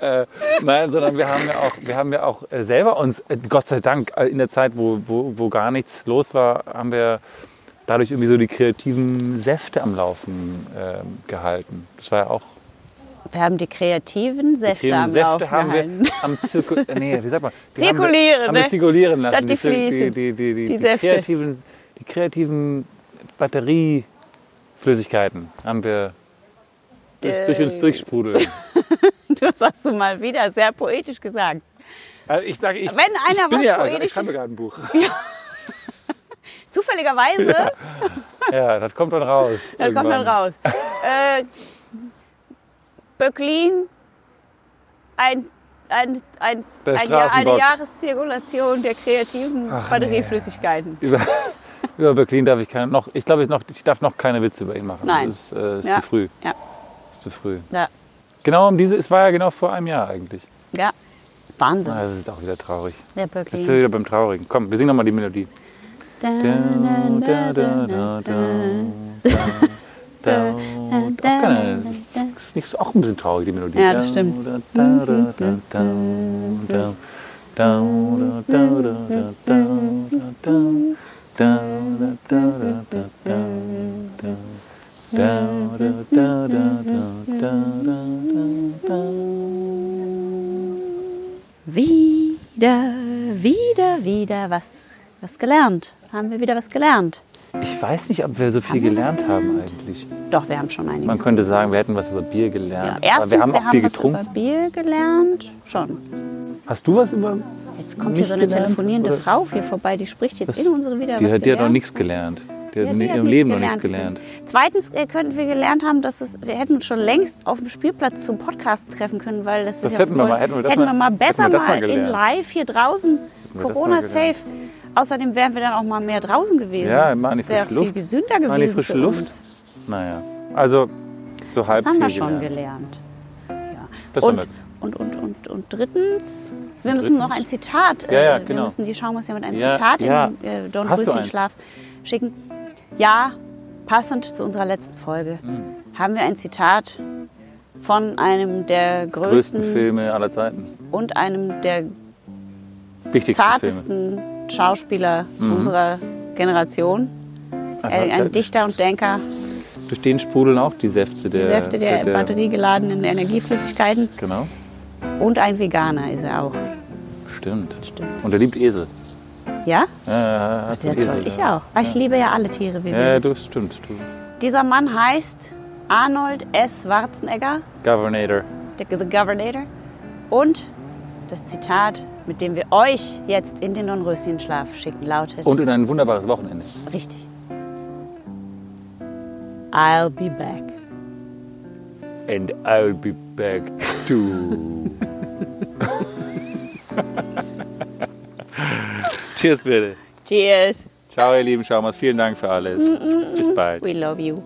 Speaker 2: äh, nein, sondern wir haben ja auch, wir haben ja auch äh, selber uns, äh, Gott sei Dank, äh, in der Zeit, wo, wo, wo gar nichts los war, haben wir dadurch irgendwie so die kreativen Säfte am Laufen ähm, gehalten. Das war ja auch
Speaker 1: wir haben die kreativen Säfte
Speaker 2: kreativen
Speaker 1: am
Speaker 2: Säfte
Speaker 1: Laufen
Speaker 2: haben wir
Speaker 1: gehalten. [laughs]
Speaker 2: am Zirku äh, nee, wie sagt man? Die
Speaker 1: Zirkulieren,
Speaker 2: haben wir, haben wir
Speaker 1: ne?
Speaker 2: zirkulieren lassen.
Speaker 1: Die fließen.
Speaker 2: Die, die, die, die,
Speaker 1: Die
Speaker 2: die,
Speaker 1: Säfte.
Speaker 2: kreativen, die kreativen Batterieflüssigkeiten haben wir durch, durch uns
Speaker 1: Äh.
Speaker 2: durchsprudeln. [laughs]
Speaker 1: Das hast du mal wieder sehr poetisch gesagt.
Speaker 2: Also ich sage, ich,
Speaker 1: Wenn einer
Speaker 2: ich bin
Speaker 1: was
Speaker 2: ja, ich
Speaker 1: Poetisches-
Speaker 2: schreibe gerade ein Buch. [laughs]
Speaker 1: Zufälligerweise,
Speaker 2: Ja, das kommt dann raus.
Speaker 1: da kommt dann
Speaker 2: irgendwann.
Speaker 1: raus. Äh, Böcklin, ein, ein, ein, ein Jahr, eine. Jahreszirkulation der kreativen
Speaker 2: Ach,
Speaker 1: Batterieflüssigkeiten.
Speaker 2: Über, [laughs] über Berlin darf ich keine, noch, ich glaube, ich, noch, ich darf noch keine Witze über ihn machen.
Speaker 1: Nein.
Speaker 2: Das ist, äh, ist
Speaker 1: Ja.
Speaker 2: zu früh.
Speaker 1: Ja.
Speaker 2: Ist zu früh.
Speaker 1: Ja,
Speaker 2: Genau um diese, es war ja genau vor einem Jahr eigentlich.
Speaker 1: ja. Wahnsinn.
Speaker 2: Ah, Das ist auch wieder traurig.
Speaker 1: Der
Speaker 2: Jetzt sind wir wieder beim Traurigen. Komm, wir singen nochmal die Melodie.
Speaker 1: Da, da, da, da, da.
Speaker 2: Das ist nicht auch ein bisschen traurig, die Melodie.
Speaker 1: Ja, das stimmt. Wieder, wieder, wieder was, was gelernt. Haben wir wieder was gelernt?
Speaker 2: Ich weiß nicht, ob wir so viel
Speaker 1: Haben wir was
Speaker 2: gelernt haben eigentlich.
Speaker 1: Doch, wir haben schon einiges.
Speaker 2: Man könnte sagen, wir hätten was über Bier
Speaker 1: ja,
Speaker 2: gelernt.
Speaker 1: erstens,
Speaker 2: aber wir haben auch Bier
Speaker 1: was
Speaker 2: getrunken.
Speaker 1: über Bier gelernt. Schon.
Speaker 2: Hast du was über.
Speaker 1: Jetzt kommt hier so eine
Speaker 2: gelernt,
Speaker 1: telefonierende
Speaker 2: oder?
Speaker 1: Frau hier vorbei, die spricht jetzt
Speaker 2: Das-
Speaker 1: in unsere wieder
Speaker 2: Die hat, die hat noch
Speaker 1: gelernt.
Speaker 2: nichts gelernt. Hat
Speaker 1: Ja,
Speaker 2: in
Speaker 1: die
Speaker 2: ihrem
Speaker 1: hat
Speaker 2: Leben noch nichts gelernt.
Speaker 1: Zweitens äh, könnten wir gelernt haben, dass es, wir hätten uns schon längst auf dem Spielplatz zum Podcast treffen können, weil das,
Speaker 2: Das
Speaker 1: ist ja
Speaker 2: hätten wir
Speaker 1: voll,
Speaker 2: mal- hätten wir das
Speaker 1: hätten
Speaker 2: mal-
Speaker 1: wir mal besser
Speaker 2: hätten wir das mal
Speaker 1: mal in live hier draußen,
Speaker 2: wir das
Speaker 1: Corona
Speaker 2: mal gelernt.
Speaker 1: safe. Außerdem wären wir dann auch mal mehr draußen gewesen.
Speaker 2: Ja, mal in die frische
Speaker 1: viel
Speaker 2: Luft.
Speaker 1: gesünder gewesen.
Speaker 2: Mal in die frische Luft.
Speaker 1: Uns.
Speaker 2: Naja, also so halb
Speaker 1: Das haben wir
Speaker 2: viel
Speaker 1: schon
Speaker 2: gelernt.
Speaker 1: gelernt. Ja.
Speaker 2: Das haben
Speaker 1: und,
Speaker 2: wir.
Speaker 1: und, und, und, und drittens, wir müssen noch ein Zitat,
Speaker 2: Ja, ja,
Speaker 1: äh, wir
Speaker 2: genau.
Speaker 1: müssen die Schaumers ja mit einem
Speaker 2: Ja,
Speaker 1: Zitat
Speaker 2: ja.
Speaker 1: in den äh, Don Röschen? Schlaf schicken. Ja, passend zu unserer letzten Folge
Speaker 2: Hm.
Speaker 1: haben wir ein Zitat von einem der
Speaker 2: Größten
Speaker 1: größten
Speaker 2: Filme aller Zeiten.
Speaker 1: und einem der
Speaker 2: Wichtigsten Filme.
Speaker 1: zartesten Schauspieler unserer Generation.
Speaker 2: Also,
Speaker 1: Ein, ein
Speaker 2: der-
Speaker 1: Dichter und Denker,
Speaker 2: durch den sprudeln auch die Säfte der,
Speaker 1: Die Säfte der, batteriegeladenen Energieflüssigkeiten.
Speaker 2: Genau,
Speaker 1: Und ein Veganer ist er auch.
Speaker 2: stimmt.
Speaker 1: Stimmt.
Speaker 2: Und er liebt Esel.
Speaker 1: Ja?
Speaker 2: Ja,
Speaker 1: Sehr toll. Ich auch. Ah, Ich liebe ja alle Tiere, wie wir
Speaker 2: Ja,
Speaker 1: wissen.
Speaker 2: du, stimmt. Du.
Speaker 1: Dieser Mann heißt Arnold S. Schwarzenegger,
Speaker 2: Governator.
Speaker 1: der The Governator. Und das Zitat, mit dem wir euch jetzt in den Dornröschenschlaf schicken, lautet
Speaker 2: Und in ein wunderbares Wochenende.
Speaker 1: richtig. I'll be back.
Speaker 2: And I'll be back too. [laughs] Cheers, bitte.
Speaker 1: Cheers.
Speaker 2: Ciao, ihr lieben Schaumers. Vielen Dank für alles. Bis bald.
Speaker 1: We love you.